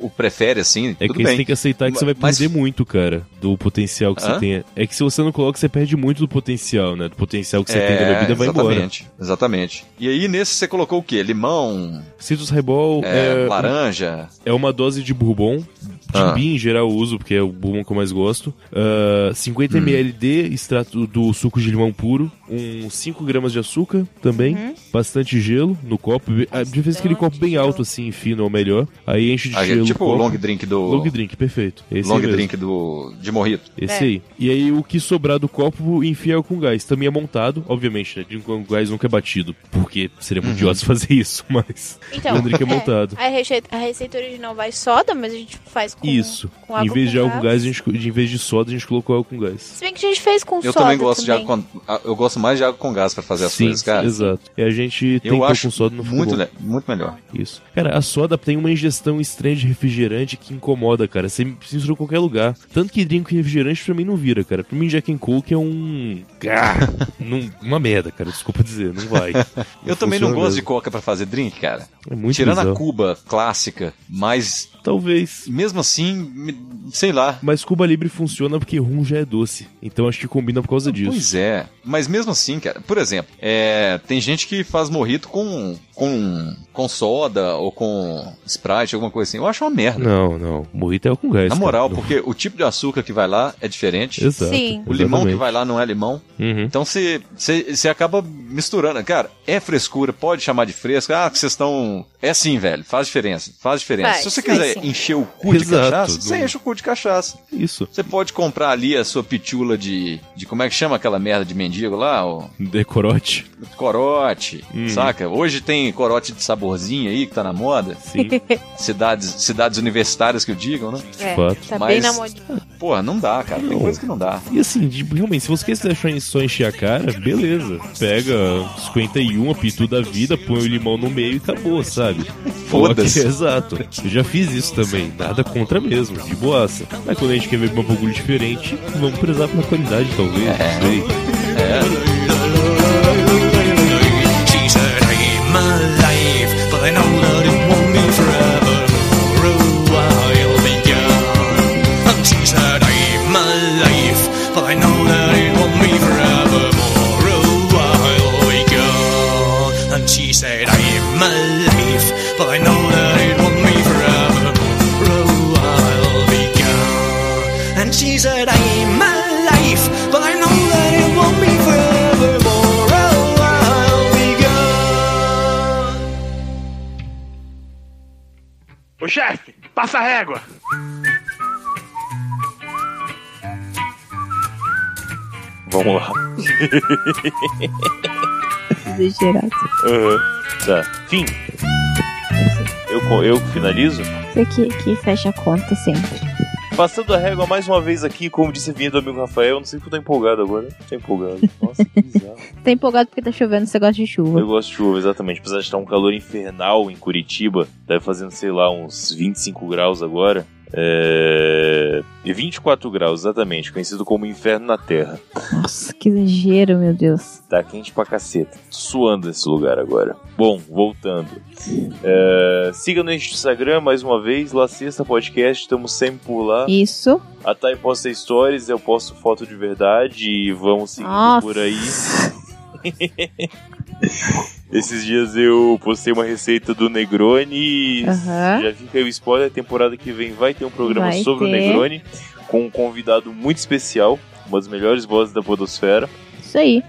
[SPEAKER 5] O prefere assim,
[SPEAKER 3] É
[SPEAKER 5] tudo
[SPEAKER 3] que você
[SPEAKER 5] bem.
[SPEAKER 3] tem que aceitar que você vai
[SPEAKER 5] Mas-
[SPEAKER 3] perder muito, cara, do potencial que você
[SPEAKER 5] Hã?
[SPEAKER 3] tem. É que se você não coloca, você perde muito do potencial, né? Do potencial que você tem da bebida vai embora.
[SPEAKER 5] É, exatamente, exatamente. E aí nesse você colocou o quê? Limão,
[SPEAKER 3] Citrus Highball
[SPEAKER 5] é,
[SPEAKER 3] é,
[SPEAKER 5] laranja.
[SPEAKER 3] é uma dose de bourbon.
[SPEAKER 5] Ah.
[SPEAKER 3] Em geral, eu uso, porque é o bourbon que eu mais gosto. Ah, 50
[SPEAKER 5] Hum.
[SPEAKER 3] ml de extrato do suco de limão puro. Uns 5 gramas de açúcar também.
[SPEAKER 5] Uhum.
[SPEAKER 3] Bastante gelo no copo. Ah, De vez aquele copo bem
[SPEAKER 2] gelo.
[SPEAKER 3] alto, assim, fino, ou melhor. Aí enche de
[SPEAKER 5] Ah,
[SPEAKER 3] gelo.
[SPEAKER 5] tipo
[SPEAKER 3] o
[SPEAKER 5] long drink do.
[SPEAKER 3] Long drink, perfeito. Esse
[SPEAKER 5] long drink do de morrito.
[SPEAKER 3] Esse
[SPEAKER 2] É.
[SPEAKER 3] aí. E aí o que sobrar do copo enfia com gás. Também é montado, obviamente, né? Drink com gás nunca é batido. Porque seria
[SPEAKER 5] Uhum.
[SPEAKER 3] muito idiota fazer isso, mas.
[SPEAKER 2] Então,
[SPEAKER 3] o drink é montado.
[SPEAKER 2] A receita, a receita original vai soda, mas a gente faz com
[SPEAKER 3] Isso.
[SPEAKER 2] com água
[SPEAKER 3] em vez
[SPEAKER 2] com
[SPEAKER 3] de água com gás, a gente, em vez de soda, a gente colocou água com gás.
[SPEAKER 2] Se bem que a gente fez com
[SPEAKER 5] Eu
[SPEAKER 2] soda
[SPEAKER 5] também gosto de
[SPEAKER 2] também.
[SPEAKER 5] água com, eu gosto mais de água com gás pra fazer as
[SPEAKER 3] Sim,
[SPEAKER 5] coisas, cara.
[SPEAKER 3] exato. E a gente
[SPEAKER 5] Eu acho
[SPEAKER 3] com soda, não ficou
[SPEAKER 5] muito, le- muito melhor.
[SPEAKER 3] Isso. Cara, a soda tem uma ingestão estranha de refrigerante que incomoda, cara. Você mistura em qualquer lugar. Tanto que drink com refrigerante pra mim não vira, cara. Pra mim, Jack and Coke é um. Ah, não- uma merda, cara. Desculpa dizer, não vai.
[SPEAKER 5] Eu também não gosto de
[SPEAKER 3] mesmo.
[SPEAKER 5] coca pra fazer drink, cara.
[SPEAKER 3] É muito
[SPEAKER 5] Tirando
[SPEAKER 3] bizarro.
[SPEAKER 5] a Cuba clássica, mas
[SPEAKER 3] Talvez.
[SPEAKER 5] mesmo assim, me- sei lá.
[SPEAKER 3] Mas Cuba Libre funciona porque rum já é doce. Então acho que combina por causa disso.
[SPEAKER 5] Pois é. Mas mesmo assim, cara, por exemplo, é, tem gente que faz morrito com, com, com soda ou com Sprite, alguma coisa assim. Eu acho uma merda.
[SPEAKER 3] Não, não. Morrito é com gás.
[SPEAKER 5] Na
[SPEAKER 3] cara.
[SPEAKER 5] moral,
[SPEAKER 3] Não-
[SPEAKER 5] porque o tipo de açúcar que vai lá é diferente.
[SPEAKER 3] Exato.
[SPEAKER 2] Sim.
[SPEAKER 5] O limão que vai lá não é limão.
[SPEAKER 3] Uhum.
[SPEAKER 5] Então você, acaba misturando. Cara, é frescura, pode chamar de fresca. Ah, que vocês estão. É assim, velho. Faz diferença. Faz diferença.
[SPEAKER 2] Faz,
[SPEAKER 5] Se você quiser
[SPEAKER 2] sim.
[SPEAKER 5] encher o cu de cachaça, você enche o cu de cachaça.
[SPEAKER 6] Isso.
[SPEAKER 5] Você pode comprar ali a sua pitula de. de como é que chama aquela merda de mendigo lá? O
[SPEAKER 6] Decorote.
[SPEAKER 5] corote,
[SPEAKER 6] Hum.
[SPEAKER 5] saca? Hoje tem corote de saborzinho aí que tá na moda.
[SPEAKER 6] Sim,
[SPEAKER 5] Cidades, cidades universitárias que o digam, né?
[SPEAKER 2] É,
[SPEAKER 6] fato.
[SPEAKER 2] tá
[SPEAKER 5] Mas-
[SPEAKER 2] bem na modinha.
[SPEAKER 5] Porra, não dá, cara. Tem
[SPEAKER 6] Não.
[SPEAKER 5] coisa que não dá.
[SPEAKER 6] E assim, de- realmente, se você quiser deixar só encher a cara, beleza. Pega 51, a pitu da vida, põe o limão no meio e acabou, sabe?
[SPEAKER 5] Foda-se.
[SPEAKER 6] Exato. Eu já fiz isso também. Nada contra mesmo, de boaça. Mas quando a gente quer ver um bagulho diferente, vamos prezar pela qualidade, talvez. Não sei.
[SPEAKER 7] She
[SPEAKER 8] chefe, passa a régua.
[SPEAKER 3] Vamos lá.
[SPEAKER 2] Exagerado.
[SPEAKER 3] Aham. Tá. Fim. Eu, eu finalizo?
[SPEAKER 2] Você que, que fecha a conta sempre.
[SPEAKER 3] Passando a régua mais uma vez aqui, como disse a vinha do amigo Rafael, não sei porque eu tô empolgado agora. Tô empolgado. Nossa, que bizarro.
[SPEAKER 2] Tá empolgado porque tá chovendo, você gosta de chuva.
[SPEAKER 3] Eu gosto de chuva, exatamente. Apesar de estar um calor infernal em Curitiba, deve fazendo, sei lá, uns 25 graus agora. É... E 24 graus, exatamente, conhecido como inferno na Terra.
[SPEAKER 2] Nossa, que exagero, meu Deus.
[SPEAKER 3] Tá quente pra caceta. Tô suando nesse lugar agora. Bom, voltando. É... Siga no Instagram mais uma vez, La Sexta Podcast, estamos sempre por lá.
[SPEAKER 2] Isso.
[SPEAKER 3] A Thay posta stories, eu posto foto de verdade e vamos seguindo
[SPEAKER 2] Nossa.
[SPEAKER 3] por aí. Esses dias eu postei uma receita do Negroni.
[SPEAKER 2] Aham.
[SPEAKER 3] Já fica aí o spoiler. A temporada que vem vai ter um programa
[SPEAKER 2] Vai
[SPEAKER 3] sobre o
[SPEAKER 2] ter.
[SPEAKER 3] Negroni com um convidado muito especial, uma das melhores vozes da Podosfera.
[SPEAKER 2] Isso aí.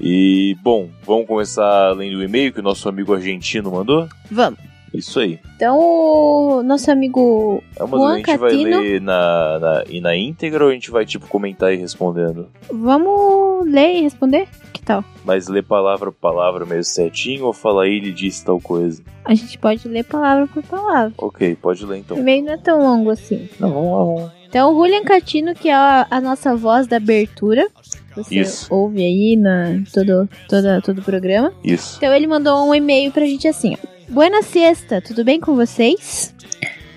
[SPEAKER 3] E, bom, vamos começar lendo o e-mail que o nosso amigo argentino mandou?
[SPEAKER 2] Vamos.
[SPEAKER 3] Isso aí.
[SPEAKER 2] Então, o nosso amigo.
[SPEAKER 3] É uma
[SPEAKER 2] Juan
[SPEAKER 3] a gente vai
[SPEAKER 2] Catino.
[SPEAKER 3] ler na, na, e na íntegra ou a gente vai, tipo, comentar e respondendo?
[SPEAKER 2] Vamos ler e responder? Que tal?
[SPEAKER 3] Mas ler palavra por palavra mesmo certinho ou fala ele disse tal coisa?
[SPEAKER 2] A gente pode ler palavra por palavra.
[SPEAKER 3] Ok, pode ler
[SPEAKER 2] O
[SPEAKER 3] então.
[SPEAKER 2] e-mail não é tão longo assim.
[SPEAKER 3] Não, vamos lá, vamos lá.
[SPEAKER 2] Então, o Julian Catino, que é a, a nossa voz da abertura. Você
[SPEAKER 3] Isso.
[SPEAKER 2] ouve aí na todo, toda, todo o programa.
[SPEAKER 3] Isso.
[SPEAKER 2] Então ele mandou um e-mail pra gente assim, ó. Buena siesta, tudo bem com vocês?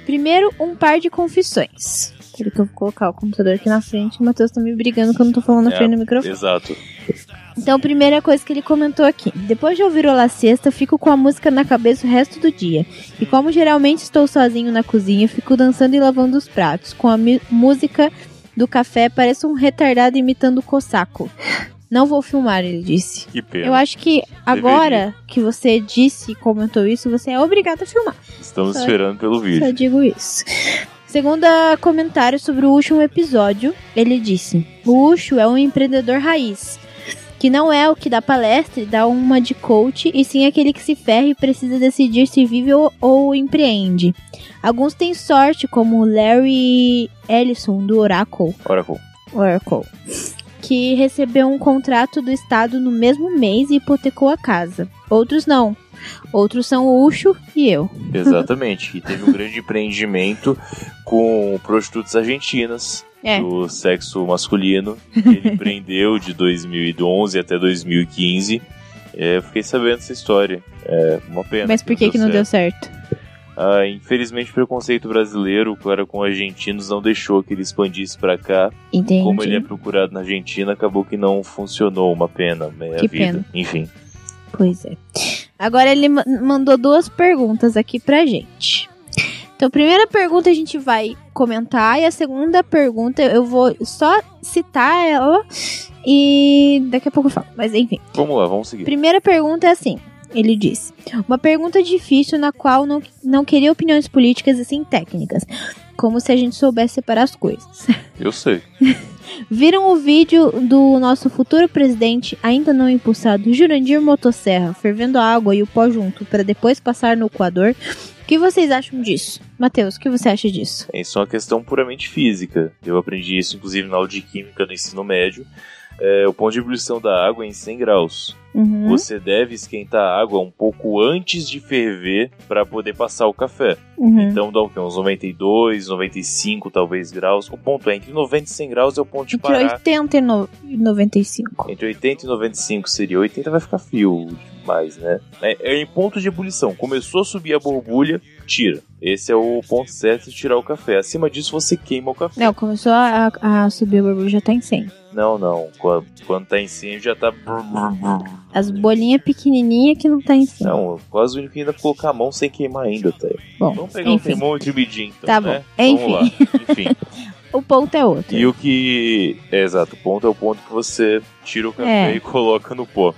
[SPEAKER 2] Primeiro, um par de confissões. Peraí que eu vou colocar o computador aqui na frente. O Matheus tá me brigando que eu não tô falando na
[SPEAKER 3] É,
[SPEAKER 2] frente do microfone.
[SPEAKER 3] Exato.
[SPEAKER 2] Então, primeira coisa que ele comentou aqui. Depois de ouvir o La Siesta, fico com a música na cabeça o resto do dia. E como geralmente estou sozinho na cozinha, fico dançando e lavando os pratos. Com a música do café, pareço um retardado imitando o Cossaco. Não vou filmar, ele disse.
[SPEAKER 3] Que pena.
[SPEAKER 2] Eu acho que agora que você disse e comentou isso, você é obrigado a filmar.
[SPEAKER 3] Estamos
[SPEAKER 2] Só-
[SPEAKER 3] esperando pelo
[SPEAKER 2] Só
[SPEAKER 3] vídeo.
[SPEAKER 2] digo isso. Segundo comentário sobre o último episódio, ele disse: O Ucho é um empreendedor raiz, que não é o que dá palestra e dá uma de coach, e sim aquele que se ferra e precisa decidir se vive ou, ou empreende. Alguns têm sorte, como o Larry Ellison, do Oracle,
[SPEAKER 3] Oracle.
[SPEAKER 2] Oracle, que recebeu um contrato do Estado no mesmo mês e hipotecou a casa. Outros não. Outros são o Ucho e eu.
[SPEAKER 3] Exatamente. E teve um grande empreendimento com prostitutas argentinas
[SPEAKER 2] É.
[SPEAKER 3] do sexo masculino. Ele empreendeu de 2011 até 2015. É, eu fiquei sabendo dessa história. É uma pena.
[SPEAKER 2] Mas por que, que não deu certo?
[SPEAKER 3] Ah, infelizmente, o preconceito brasileiro para com argentinos não deixou que ele expandisse pra cá.
[SPEAKER 2] Entendi.
[SPEAKER 3] Como ele é procurado na Argentina, acabou que não funcionou. Uma pena, meia
[SPEAKER 2] Que
[SPEAKER 3] vida.
[SPEAKER 2] pena.
[SPEAKER 3] Enfim.
[SPEAKER 2] Pois é. Agora ele ma- mandou duas perguntas aqui pra gente. Então, a primeira pergunta a gente vai comentar e a segunda pergunta eu vou só citar ela e daqui a pouco eu falo. Mas enfim.
[SPEAKER 3] Vamos lá, vamos seguir.
[SPEAKER 2] Primeira pergunta é assim. Ele disse: Uma pergunta difícil na qual não, não queria opiniões políticas e sim técnicas. Como se a gente soubesse separar as coisas.
[SPEAKER 3] Eu sei.
[SPEAKER 2] Viram o vídeo do nosso futuro presidente, ainda não impulsado, Jurandir Motosserra, fervendo a água e o pó junto, para depois passar no coador? O que vocês acham disso? Matheus, o que você acha disso?
[SPEAKER 3] Isso é uma questão puramente física. Eu aprendi isso, inclusive, na aula de química no ensino médio. É, o ponto de ebulição da água é em 100 graus.
[SPEAKER 2] Uhum.
[SPEAKER 3] Você deve esquentar a água um pouco antes de ferver para poder passar o café.
[SPEAKER 2] Uhum.
[SPEAKER 3] Então dá o quê? Uns 92, 95 talvez graus. O ponto é entre 90 e 100 graus é o ponto de
[SPEAKER 2] Entre
[SPEAKER 3] parar.
[SPEAKER 2] 80 e no- e 95.
[SPEAKER 3] Entre 80 e 95 seria. 80 vai ficar frio demais, né? É, é em ponto de ebulição. Começou a subir a borbulha, tira. Esse é o ponto certo de tirar o café. Acima disso você queima o café.
[SPEAKER 2] Não, começou a, a subir o borbulho, já tá em 100.
[SPEAKER 3] Não, não. Quando, quando tá em 100 já tá.
[SPEAKER 2] As bolinhas pequenininhas que não tá em 100.
[SPEAKER 3] Não, quase o único que ainda colocar a mão sem queimar ainda, tá?
[SPEAKER 2] Bom,
[SPEAKER 3] Vamos pegar um
[SPEAKER 2] enfim.
[SPEAKER 3] termômetro e medir então,
[SPEAKER 2] Tá
[SPEAKER 3] né?
[SPEAKER 2] bom.
[SPEAKER 3] Vamos lá. Enfim.
[SPEAKER 2] O ponto é outro.
[SPEAKER 3] E o que. É, exato, o ponto é o ponto que você tira o café
[SPEAKER 2] É.
[SPEAKER 3] e coloca no pó.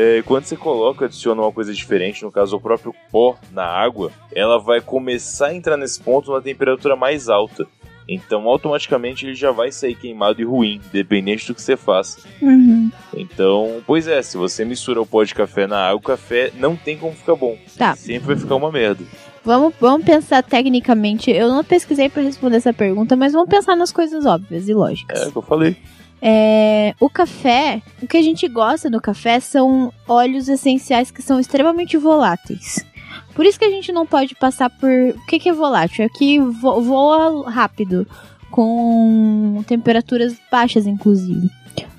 [SPEAKER 3] É, quando você coloca, adiciona uma coisa diferente, no caso o próprio pó na água, ela vai começar a entrar nesse ponto numa temperatura mais alta. Então automaticamente ele já vai sair queimado e ruim, dependente do que você faça.
[SPEAKER 2] Uhum.
[SPEAKER 3] Então, pois é, se você mistura o pó de café na água, o café não tem como ficar bom.
[SPEAKER 2] Tá.
[SPEAKER 3] Sempre vai ficar uma merda.
[SPEAKER 2] Vamos, vamos pensar tecnicamente. Eu não pesquisei pra responder essa pergunta, mas vamos pensar nas coisas óbvias e lógicas.
[SPEAKER 3] É o que eu falei.
[SPEAKER 2] É, o café, o que a gente gosta do café são óleos essenciais que são extremamente voláteis. Por isso que a gente não pode passar por. O que, que é volátil? É que vo- voa rápido, com temperaturas baixas, inclusive.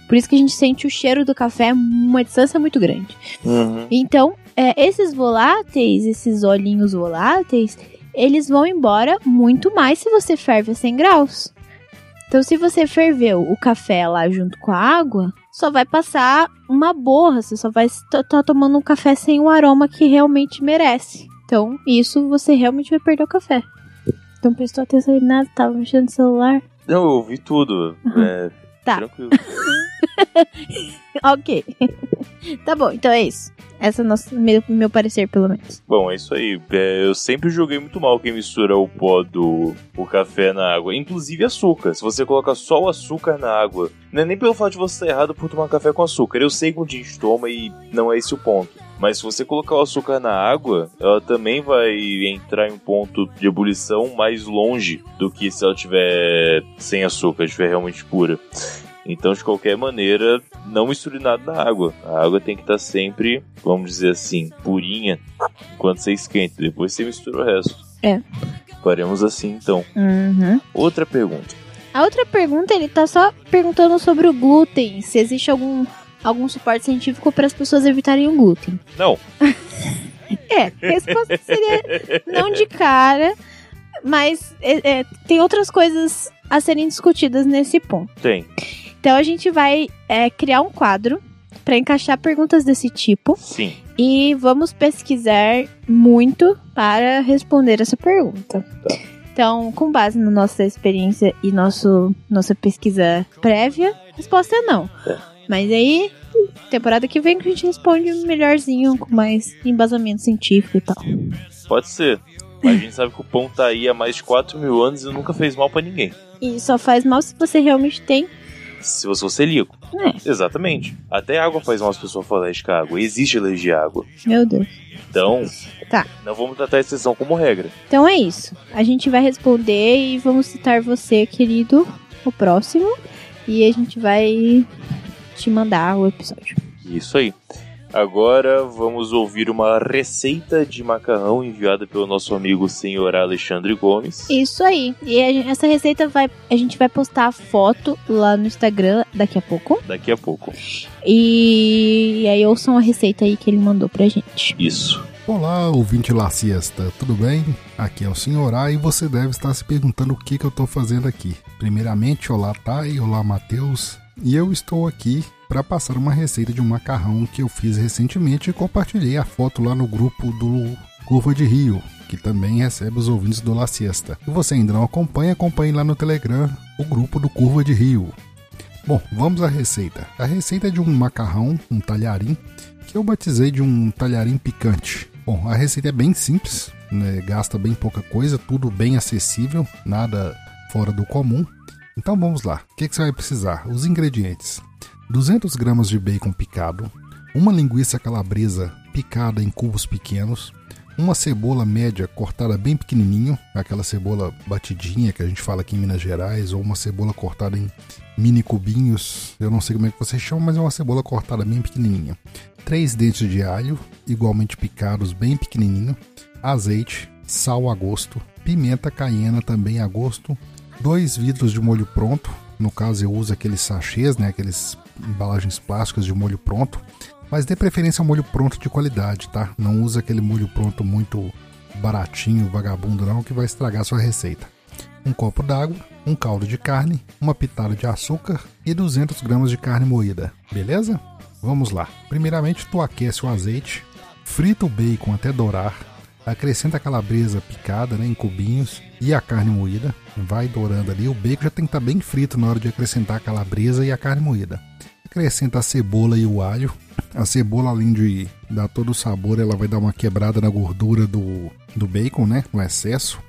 [SPEAKER 2] Por isso que a gente sente o cheiro do café uma distância muito grande.
[SPEAKER 3] Uhum.
[SPEAKER 2] Então, é, esses voláteis, esses olhinhos voláteis, eles vão embora muito mais se você ferve a 100 graus. Então, se você ferveu o café lá junto com a água, só vai passar uma borra, você só vai estar tomando um café sem o aroma que realmente merece. Então, isso você realmente vai perder o café. Então, prestou atenção em nada, tava mexendo no celular.
[SPEAKER 3] Não, eu ouvi tudo. É,
[SPEAKER 2] Tá.
[SPEAKER 3] Tranquilo.
[SPEAKER 2] Ok. tá bom, então é isso. Esse é o nosso, meu, meu parecer, pelo menos.
[SPEAKER 3] Bom, é isso aí. É, eu sempre joguei muito mal quem mistura o pó do o café na água. Inclusive açúcar. Se você coloca só o açúcar na água, não é nem pelo fato de você estar errado por tomar café com açúcar. Eu sei que um dia a gente toma e não é esse o ponto. Mas se você colocar o açúcar na água, ela também vai entrar em um ponto de ebulição mais longe do que se ela tiver sem açúcar, estiver realmente pura. Então, de qualquer maneira, não misture nada na água. A água tem que estar sempre, vamos dizer assim, purinha enquanto você esquenta. Depois você mistura o resto.
[SPEAKER 2] É.
[SPEAKER 3] Faremos assim então.
[SPEAKER 2] Uhum.
[SPEAKER 3] Outra pergunta.
[SPEAKER 2] A outra pergunta, ele tá só perguntando sobre o glúten. Se existe algum, algum suporte científico para as pessoas evitarem o glúten.
[SPEAKER 3] Não.
[SPEAKER 2] É, a resposta seria não de cara, mas é, é, tem outras coisas a serem discutidas nesse ponto.
[SPEAKER 3] Tem.
[SPEAKER 2] Então a gente vai é, criar um quadro para encaixar perguntas desse tipo
[SPEAKER 3] Sim.
[SPEAKER 2] e vamos pesquisar muito para responder essa pergunta.
[SPEAKER 3] Tá.
[SPEAKER 2] Então, com base na nossa experiência e nosso, nossa pesquisa prévia, a resposta é não.
[SPEAKER 3] É.
[SPEAKER 2] Mas aí, temporada que vem que a gente responde melhorzinho, com mais embasamento científico e tal.
[SPEAKER 3] Pode ser. Mas a gente sabe que o pão tá aí há mais de 4 mil anos e nunca fez mal pra ninguém.
[SPEAKER 2] E só faz mal se você realmente tem.
[SPEAKER 3] Se você for celíaco.
[SPEAKER 2] É.
[SPEAKER 3] Exatamente. Até água faz mal se a pessoa for alérgica à água. Existe alergia à água.
[SPEAKER 2] Meu Deus.
[SPEAKER 3] Então,
[SPEAKER 2] Tá.
[SPEAKER 3] não vamos tratar a exceção como regra.
[SPEAKER 2] Então é isso. A gente vai responder e vamos citar você, querido, o próximo. E a gente vai te mandar o episódio.
[SPEAKER 3] Isso aí. Agora vamos ouvir uma receita de macarrão enviada pelo nosso amigo senhor Alexandre Gomes.
[SPEAKER 2] Isso aí. E a essa receita vai. A gente vai postar a foto lá no Instagram daqui a pouco.
[SPEAKER 3] Daqui a pouco.
[SPEAKER 2] E, e aí ouçam a receita aí que ele mandou pra gente.
[SPEAKER 3] Isso.
[SPEAKER 9] Olá, ouvinte La Siesta, tudo bem? Aqui é o Senhor A e você deve estar se perguntando o que, que eu estou fazendo aqui. Primeiramente, olá Thay, olá Matheus, e eu estou aqui para passar uma receita de um macarrão que eu fiz recentemente e compartilhei a foto lá no grupo do Curva de Rio, que também recebe os ouvintes do La Siesta. Se você ainda não acompanha, acompanhe lá no Telegram o grupo do Curva de Rio. Bom, vamos à receita. A receita é de um macarrão, um talharim, que eu batizei de um talharim picante. Bom, a receita é bem simples. né, gasta bem pouca coisa, tudo bem acessível, nada fora do comum. Então vamos lá, o que, que você vai precisar? Os ingredientes: 200 gramas de bacon picado, uma linguiça calabresa picada em cubos pequenos, uma cebola média cortada bem pequenininho, aquela cebola batidinha que a gente fala aqui em Minas Gerais, ou uma cebola cortada em mini cubinhos, eu não sei como é que vocês chamam, mas é uma cebola cortada bem pequenininha. Três dentes de alho, igualmente picados bem pequenininho, azeite, sal a gosto, pimenta caiena também a gosto, dois vidros de molho pronto, no caso eu uso aqueles sachês, né, aqueles embalagens plásticas de molho pronto, mas dê preferência ao molho pronto de qualidade, tá? Não usa aquele molho pronto muito baratinho, vagabundo não, que vai estragar sua receita. Um copo d'água, um caldo de carne, uma pitada de açúcar e 200 gramas de carne moída, beleza? Vamos lá. Primeiramente, tu aquece o azeite, frita o bacon até dourar, acrescenta a calabresa picada né, em cubinhos e a carne moída, vai dourando ali. O bacon já tem que estar bem frito na hora de acrescentar a calabresa e a carne moída. Acrescenta a cebola e o alho. A cebola, além de dar todo o sabor, ela vai dar uma quebrada na gordura do, do bacon, né? O excesso.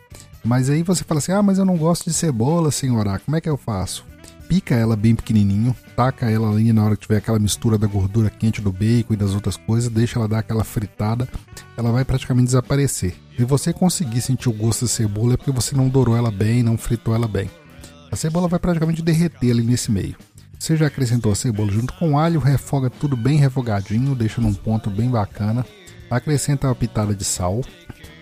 [SPEAKER 9] Mas aí você fala assim: ah, mas eu não gosto de cebola, senhora. Como é que eu faço? Pica ela bem pequenininho, taca ela ali na hora que tiver aquela mistura da gordura quente do bacon e das outras coisas, deixa ela dar aquela fritada, ela vai praticamente desaparecer. Se você conseguir sentir o gosto da cebola é porque você não dourou ela bem, não fritou ela bem. A cebola vai praticamente derreter ali nesse meio. Você já acrescentou a cebola junto com o alho, refoga tudo bem refogadinho, deixa num ponto bem bacana. Acrescenta uma pitada de sal,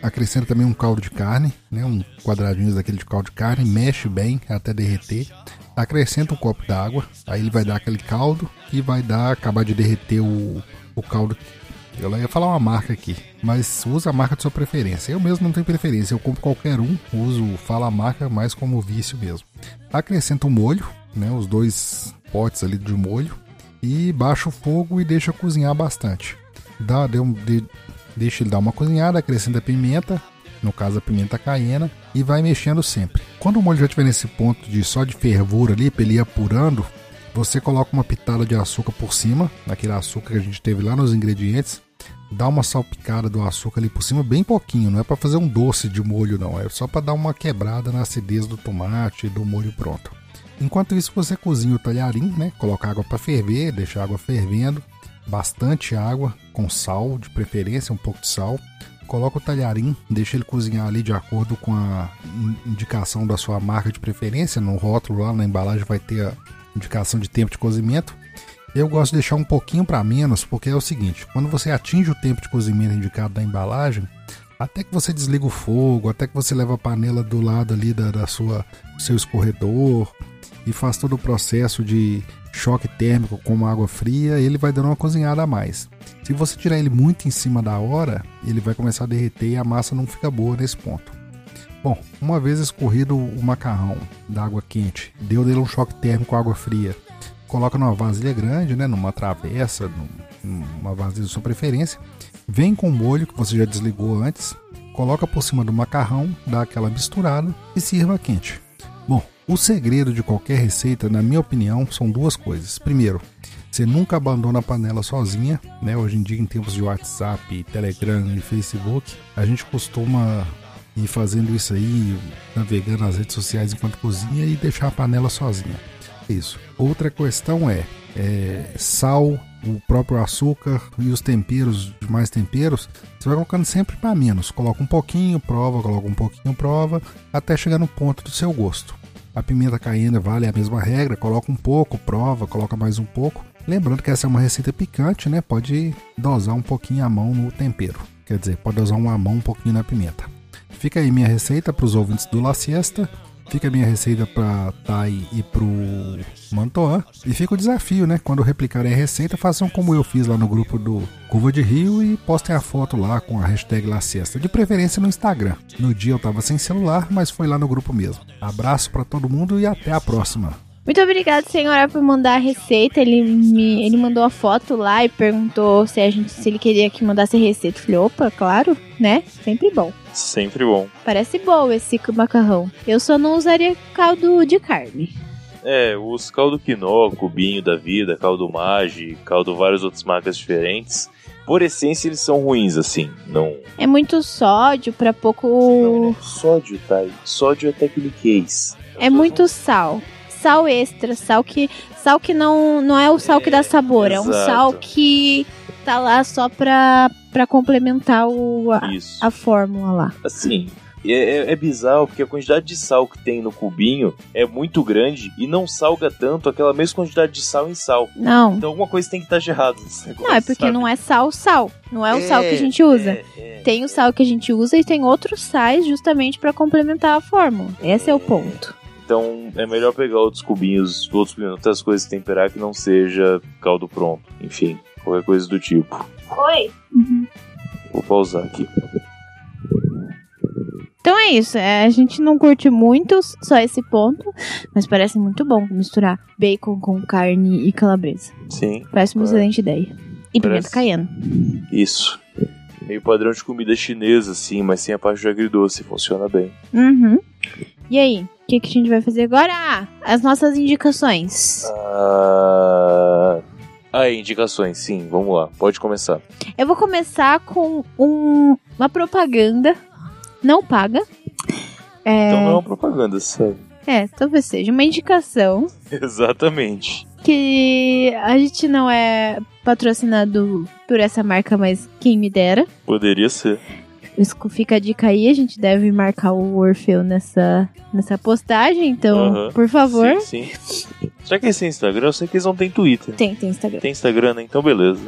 [SPEAKER 9] acrescenta também um caldo de carne, né, um quadradinho daquele de caldo de carne, mexe bem até derreter. Acrescenta um copo d'água, aí ele vai dar aquele caldo e vai dar acabar de derreter o, o caldo. Eu ia falar uma marca aqui, mas usa a marca de sua preferência. Eu mesmo não tenho preferência, eu compro qualquer um, uso fala a marca mais como vício mesmo. Acrescenta o um molho, né, os dois potes ali de molho e baixa o fogo e deixa cozinhar bastante. Dá, dê um, de, deixa ele dar uma cozinhada, acrescenta pimenta, no caso a pimenta caiena, e vai mexendo sempre. Quando o molho já estiver nesse ponto de só de fervura ali, para ele ir apurando, você coloca uma pitada de açúcar por cima, daquele açúcar que a gente teve lá nos ingredientes, dá uma salpicada do açúcar ali por cima, bem pouquinho, não é para fazer um doce de molho não, é só para dar uma quebrada na acidez do tomate e do molho pronto. Enquanto isso você cozinha o talharim, né? Coloca água para ferver, deixa a água fervendo, bastante água com sal, de preferência um pouco de sal. Coloca o talharim, deixa ele cozinhar ali de acordo com a indicação da sua marca de preferência. No rótulo lá na embalagem vai ter a indicação de tempo de cozimento. Eu gosto de deixar um pouquinho para menos, porque é o seguinte: quando você atinge o tempo de cozimento indicado da embalagem, até que você desliga o fogo, até que você leva a panela do lado ali da, da sua seu escorredor e faz todo o processo de choque térmico com água fria, ele vai dando uma cozinhada a mais. Se você tirar ele muito em cima da hora, ele vai começar a derreter e a massa não fica boa nesse ponto. Bom, uma vez escorrido o macarrão da água quente, deu nele um choque térmico com água fria, coloca numa vasilha grande, né, numa travessa, numa vasilha de sua preferência, vem com o molho que você já desligou antes, coloca por cima do macarrão, dá aquela misturada e sirva quente. Bom, o segredo de qualquer receita, na minha opinião, são duas coisas. Primeiro, você nunca abandona a panela sozinha, né? Hoje em dia, em tempos de WhatsApp, Telegram e Facebook, a gente costuma ir fazendo isso aí, navegando nas redes sociais enquanto cozinha e deixar a panela sozinha. Isso. Outra questão é, é sal, o próprio açúcar e os temperos, mais temperos, você vai colocando sempre para menos. Coloca um pouquinho, prova, coloca um pouquinho, prova, até chegar no ponto do seu gosto. A pimenta caiena vale a mesma regra, coloca um pouco, prova, coloca mais um pouco. Lembrando que essa é uma receita picante, né? Pode dosar um pouquinho a mão no tempero. Quer dizer, pode dosar uma mão um pouquinho na pimenta. Fica aí minha receita para os ouvintes do La Siesta. Fica a minha receita para Thay e pro Mantoan. E fica o desafio, né? Quando replicarem a receita, façam como eu fiz lá no grupo do Curva de Rio e postem a foto lá com a hashtag La Siesta. De preferência no Instagram. No dia eu tava sem celular, mas foi lá no grupo mesmo. Abraço para todo mundo e até a próxima.
[SPEAKER 2] Muito obrigado, senhora, por mandar a receita. Ele me, ele mandou a foto lá e perguntou se a gente se ele queria que mandasse a receita. Eu falei, opa, claro, né? Sempre bom.
[SPEAKER 3] Sempre bom.
[SPEAKER 2] Parece bom esse macarrão. Eu só não usaria caldo de carne.
[SPEAKER 3] É, os caldo quinó, cubinho da vida, caldo mage, caldo várias outras marcas diferentes, por essência eles são ruins, assim. Não.
[SPEAKER 2] É muito sódio pra pouco.
[SPEAKER 3] Não, Sódio, tá? Sódio é tecniquez.
[SPEAKER 2] É muito sal. Sal extra, sal que. Sal que não, não é o sal que dá sabor, é um
[SPEAKER 3] exato.
[SPEAKER 2] sal que tá lá só pra, pra complementar o, a, a fórmula lá.
[SPEAKER 3] Assim, é, é- é bizarro porque a quantidade de sal que tem no cubinho é muito grande e não salga tanto aquela mesma quantidade de sal em sal.
[SPEAKER 2] Não.
[SPEAKER 3] Então alguma coisa tem que estar de errado nesse negócio.
[SPEAKER 2] Não, é porque
[SPEAKER 3] sabe?
[SPEAKER 2] não é sal, sal. Não é o sal que a gente usa. Tem o sal que a gente usa e tem outros sais justamente pra complementar a fórmula. Esse é o ponto.
[SPEAKER 3] Então é melhor pegar outros cubinhos, outros cubinhos, outras coisas e temperar que não seja caldo pronto. Enfim, qualquer coisa do tipo.
[SPEAKER 2] Oi.
[SPEAKER 3] Vou pausar aqui.
[SPEAKER 2] Então é isso. é, a gente não curte muito só esse ponto, mas parece muito bom misturar bacon com carne e calabresa.
[SPEAKER 3] Sim.
[SPEAKER 2] Parece uma
[SPEAKER 3] É.
[SPEAKER 2] excelente ideia. E pimenta
[SPEAKER 3] Parece.
[SPEAKER 2] caiena.
[SPEAKER 3] Isso. Meio padrão de comida chinesa, assim, mas sem a parte de agridoce. Funciona bem.
[SPEAKER 2] Uhum. E aí, o que, que a gente vai fazer agora? Ah, as nossas indicações.
[SPEAKER 3] Ah... Aí, indicações, sim, vamos lá. Pode começar.
[SPEAKER 2] Eu vou começar com um- uma propaganda não paga. É,
[SPEAKER 3] Então não é uma propaganda, sabe?
[SPEAKER 2] é, talvez seja uma indicação
[SPEAKER 3] Exatamente.
[SPEAKER 2] que a gente não é patrocinado por essa marca, mas quem me dera.
[SPEAKER 3] Poderia ser.
[SPEAKER 2] Fica a dica aí, a gente deve marcar o Orfeu nessa, nessa postagem, então, por favor.
[SPEAKER 3] Sim, sim. Será que eles têm Instagram? Eu sei que eles não têm Twitter.
[SPEAKER 2] Tem, tem Instagram.
[SPEAKER 3] Tem Instagram, né? Então beleza.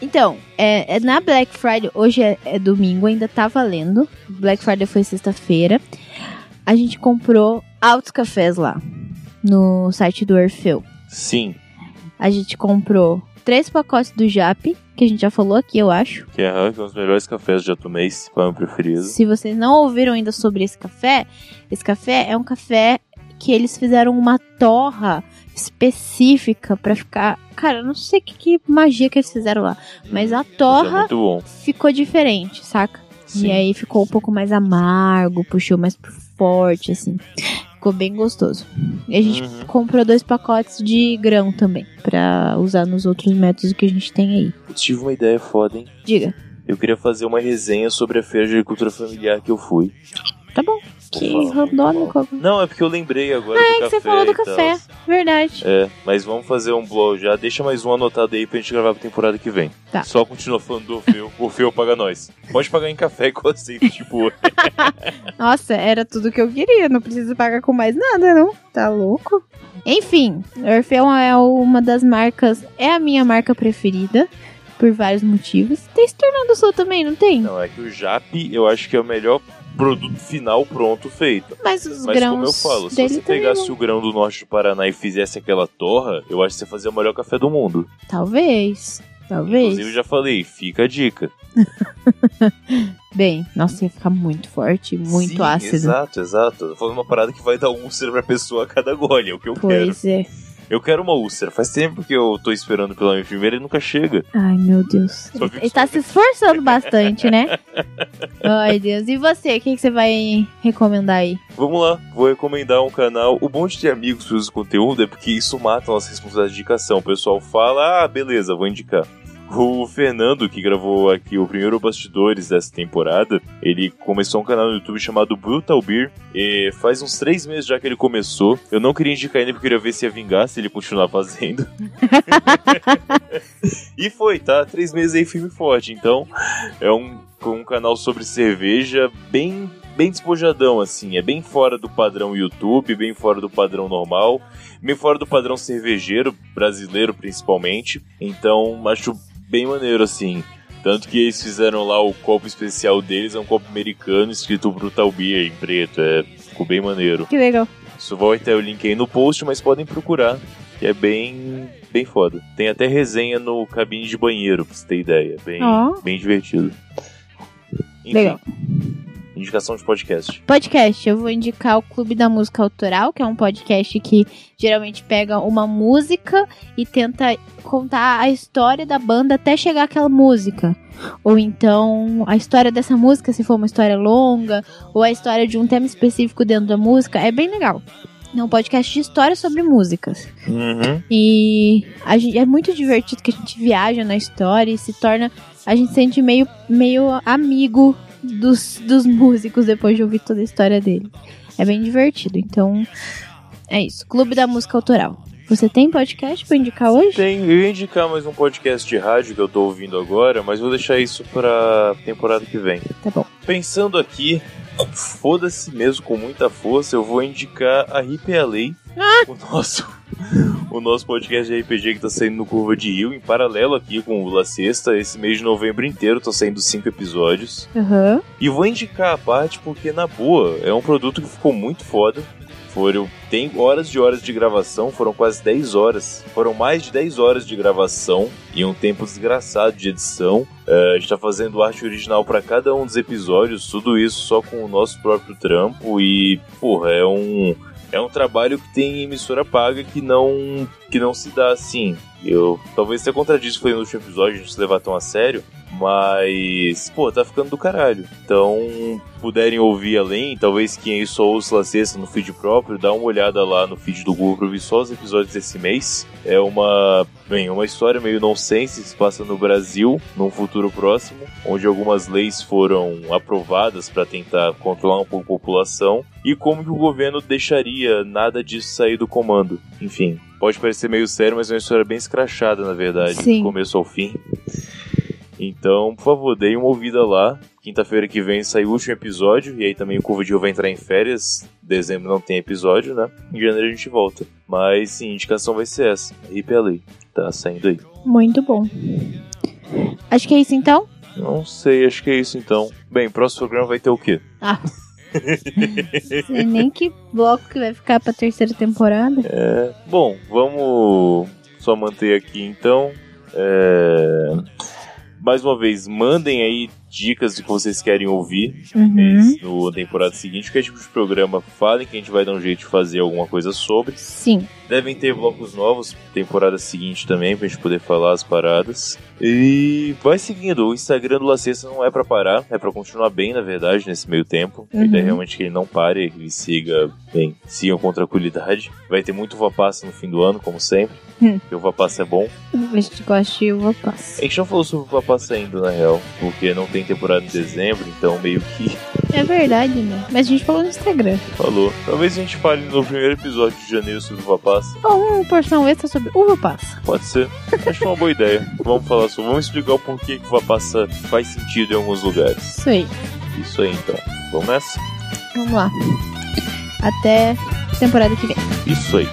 [SPEAKER 2] Então, é, é na Black Friday, hoje é, é domingo, ainda tá valendo. Black Friday foi sexta-feira. A gente comprou altos cafés lá, no site do Orfeu.
[SPEAKER 3] Sim,
[SPEAKER 2] A gente comprou três pacotes do Jap, que a gente já falou aqui, eu acho.
[SPEAKER 3] que é, é um dos melhores cafés que já tomei, esse foi o meu preferido.
[SPEAKER 2] Se vocês não ouviram ainda sobre esse café, esse café é um café que eles fizeram uma torra específica pra ficar. Cara, eu não sei que, que magia que eles fizeram lá, mas a
[SPEAKER 3] Mas é
[SPEAKER 2] torra
[SPEAKER 3] muito bom.
[SPEAKER 2] ficou diferente, saca?
[SPEAKER 3] Sim.
[SPEAKER 2] E aí ficou um pouco mais amargo, puxou mais pro forte, assim. Ficou bem gostoso. E a gente
[SPEAKER 3] Uhum.
[SPEAKER 2] comprou dois pacotes de grão também, pra usar nos outros métodos que a gente tem aí.
[SPEAKER 3] Putz, tive uma ideia foda, hein?
[SPEAKER 2] Diga.
[SPEAKER 3] Eu queria fazer uma resenha sobre a feira de agricultura familiar que eu fui.
[SPEAKER 2] Tá bom. Que randômico.
[SPEAKER 3] Não, é porque eu lembrei agora
[SPEAKER 2] Ah,
[SPEAKER 3] do
[SPEAKER 2] é que
[SPEAKER 3] café
[SPEAKER 2] você falou do
[SPEAKER 3] e tal.
[SPEAKER 2] café. Verdade.
[SPEAKER 3] É, mas vamos fazer um blog já. Deixa mais um anotado aí pra gente gravar pra temporada que vem.
[SPEAKER 2] Tá.
[SPEAKER 3] Só continua falando do Orfeu. O Orfeu paga nós. Pode pagar em café igual aceito, tipo.
[SPEAKER 2] Nossa, era tudo que eu queria. Não preciso pagar com mais nada, não. Tá louco? Enfim, Orfeu é uma das marcas. É a minha marca preferida. Por vários motivos. Tem se tornado sua também, não tem?
[SPEAKER 3] Não, é que o Jap eu acho que é o melhor produto final pronto feito.
[SPEAKER 2] Mas os
[SPEAKER 3] Mas
[SPEAKER 2] grãos
[SPEAKER 3] como eu falo, se você pegasse
[SPEAKER 2] não.
[SPEAKER 3] o grão do norte do Paraná e fizesse aquela torra, eu acho que você fazia o melhor café do mundo.
[SPEAKER 2] Talvez. Talvez.
[SPEAKER 3] Inclusive, eu já falei, fica a dica.
[SPEAKER 2] Bem, nossa, ia ficar muito forte, muito
[SPEAKER 3] Sim,
[SPEAKER 2] ácido.
[SPEAKER 3] Exato, exato. Tô falando uma parada que vai dar úlcera pra pessoa a cada gole, é o que eu quero.
[SPEAKER 2] Pois é.
[SPEAKER 3] Eu quero uma úlcera. Faz tempo que eu tô esperando pela minha enfermeira e nunca chega.
[SPEAKER 2] Ai, meu Deus.
[SPEAKER 3] Só
[SPEAKER 2] Ele,
[SPEAKER 3] fico
[SPEAKER 2] ele tá se esforçando bastante, né? Ai, Deus. E você, o que, que você vai recomendar aí?
[SPEAKER 3] Vamos lá, vou recomendar um canal. O bom de ter amigos que usam conteúdo é porque isso mata a nossa responsabilidade de indicação. O pessoal fala, ah, beleza, vou indicar. O Fernando, que gravou aqui o primeiro Bastidores dessa temporada, ele começou um canal no YouTube chamado Brutal Beer. E faz uns três meses já que ele começou. Eu não queria indicar ainda porque eu queria ver se ia vingar, se ele continuar fazendo. e foi, tá? Três meses aí firme e forte. Então, é um, um canal sobre cerveja bem bem despojadão, assim. É bem fora do padrão YouTube, bem fora do padrão normal, bem fora do padrão cervejeiro, brasileiro principalmente. Então, acho bem maneiro, assim. Tanto que eles fizeram lá o copo especial deles, é um copo americano escrito Brutal Beer em preto. É, ficou bem maneiro.
[SPEAKER 2] Que legal.
[SPEAKER 3] Isso vai ter o link aí no post, mas podem procurar. Que é bem, bem foda. Tem até resenha no cabine de banheiro, pra você ter ideia. Bem,
[SPEAKER 2] Ó.
[SPEAKER 3] bem divertido. Enfim,
[SPEAKER 2] Legal.
[SPEAKER 3] Indicação de podcast.
[SPEAKER 2] Podcast, eu vou indicar o Clube da Música Autoral, que é um podcast que geralmente pega uma música e tenta contar a história da banda até chegar àquela música. Ou então a história dessa música, se for uma história longa, ou a história de um tema específico dentro da música, é bem legal. É um podcast de história sobre músicas.
[SPEAKER 3] Uhum.
[SPEAKER 2] E a gente, é muito divertido que a gente viaja na história e se torna. A gente se sente meio, meio amigo dos, dos músicos depois de ouvir toda a história dele. É bem divertido. Então, é isso. Clube da Música Autoral. Você tem podcast pra indicar hoje?
[SPEAKER 3] Tem, eu ia indicar mais um podcast de rádio que eu tô ouvindo agora, mas vou deixar isso pra temporada que vem.
[SPEAKER 2] Tá bom.
[SPEAKER 3] Pensando aqui, foda-se mesmo com muita força, eu vou indicar a RIP o nosso o nosso podcast de RPG que tá saindo no Curva de Rio, em paralelo aqui com o La Sexta, esse mês de novembro inteiro tô saindo cinco episódios.
[SPEAKER 2] Aham.
[SPEAKER 3] E vou indicar a parte porque, na boa, é um produto que ficou muito foda. Foram, tem horas de horas de gravação, foram quase 10 horas. Foram mais de 10 horas de gravação e um tempo desgraçado de edição. É, a gente tá fazendo arte original para cada um dos episódios, tudo isso só com o nosso próprio trampo e, porra, é um é um trabalho que tem emissora paga que não que não se dá assim. Eu talvez você contradisse foi no último episódio a gente se levar tão a sério, mas pô, tá ficando do caralho. Então, puderem ouvir além, talvez quem aí só ouça La Sexta no feed próprio, dá uma olhada lá no feed do Google pra ouvir só os episódios desse mês. É uma, bem, uma história meio nonsense se passa no Brasil, num futuro próximo, onde algumas leis foram aprovadas para tentar controlar um pouco a população e como que o governo deixaria nada disso sair do comando. Enfim, pode parecer meio sério, mas é uma história bem escrachada, na verdade,
[SPEAKER 2] Sim.
[SPEAKER 3] do começo ao fim. Então, por favor, deem uma ouvida lá. Quinta-feira que vem sai o último episódio, e aí também o Curva de Rio vai entrar em férias. Dezembro não tem episódio, né? Em janeiro a gente volta. Mas sim, a indicação vai ser essa. Hip Lei. Tá saindo aí.
[SPEAKER 2] Muito bom. Acho que é isso então?
[SPEAKER 3] Não sei, acho que é isso então. Bem, próximo programa vai ter o quê?
[SPEAKER 2] Ah. Sei nem que bloco que vai ficar pra terceira temporada.
[SPEAKER 3] É, bom, vamos só manter aqui então. É, mais uma vez, mandem aí dicas do que vocês querem ouvir
[SPEAKER 2] Uhum.
[SPEAKER 3] no temporada seguinte, que é tipo de programa. Falem que a gente vai dar um jeito de fazer alguma coisa sobre.
[SPEAKER 2] Sim.
[SPEAKER 3] Devem ter blocos novos, temporada seguinte também, pra gente poder falar as paradas. E vai seguindo, o Instagram do La Sexta não é pra parar, é pra continuar bem, na verdade, nesse meio tempo. A
[SPEAKER 2] Uhum.
[SPEAKER 3] ideia é realmente que ele não pare, que ele siga bem, sigam com tranquilidade. Vai ter muito Vapassa no fim do ano, como sempre,
[SPEAKER 2] Hum.
[SPEAKER 3] porque o Vapassa é bom.
[SPEAKER 2] A gente gosta de uva passa.
[SPEAKER 3] A gente não falou sobre o Vapassa ainda, na real, porque não tem temporada em dezembro, então meio que
[SPEAKER 2] É verdade, né? Mas a gente falou no Instagram.
[SPEAKER 3] falou. Talvez a gente fale no primeiro episódio de janeiro sobre o Vapassa.
[SPEAKER 2] Ou uma porção extra sobre uva passa.
[SPEAKER 3] Pode ser. Acho é uma boa ideia. Vamos falar sobre. Vamos explicar o porquê que o Vapassa faz sentido em alguns lugares.
[SPEAKER 2] Isso aí.
[SPEAKER 3] Isso aí então. Vamos nessa?
[SPEAKER 2] Vamos lá. Até temporada que vem.
[SPEAKER 3] Isso aí.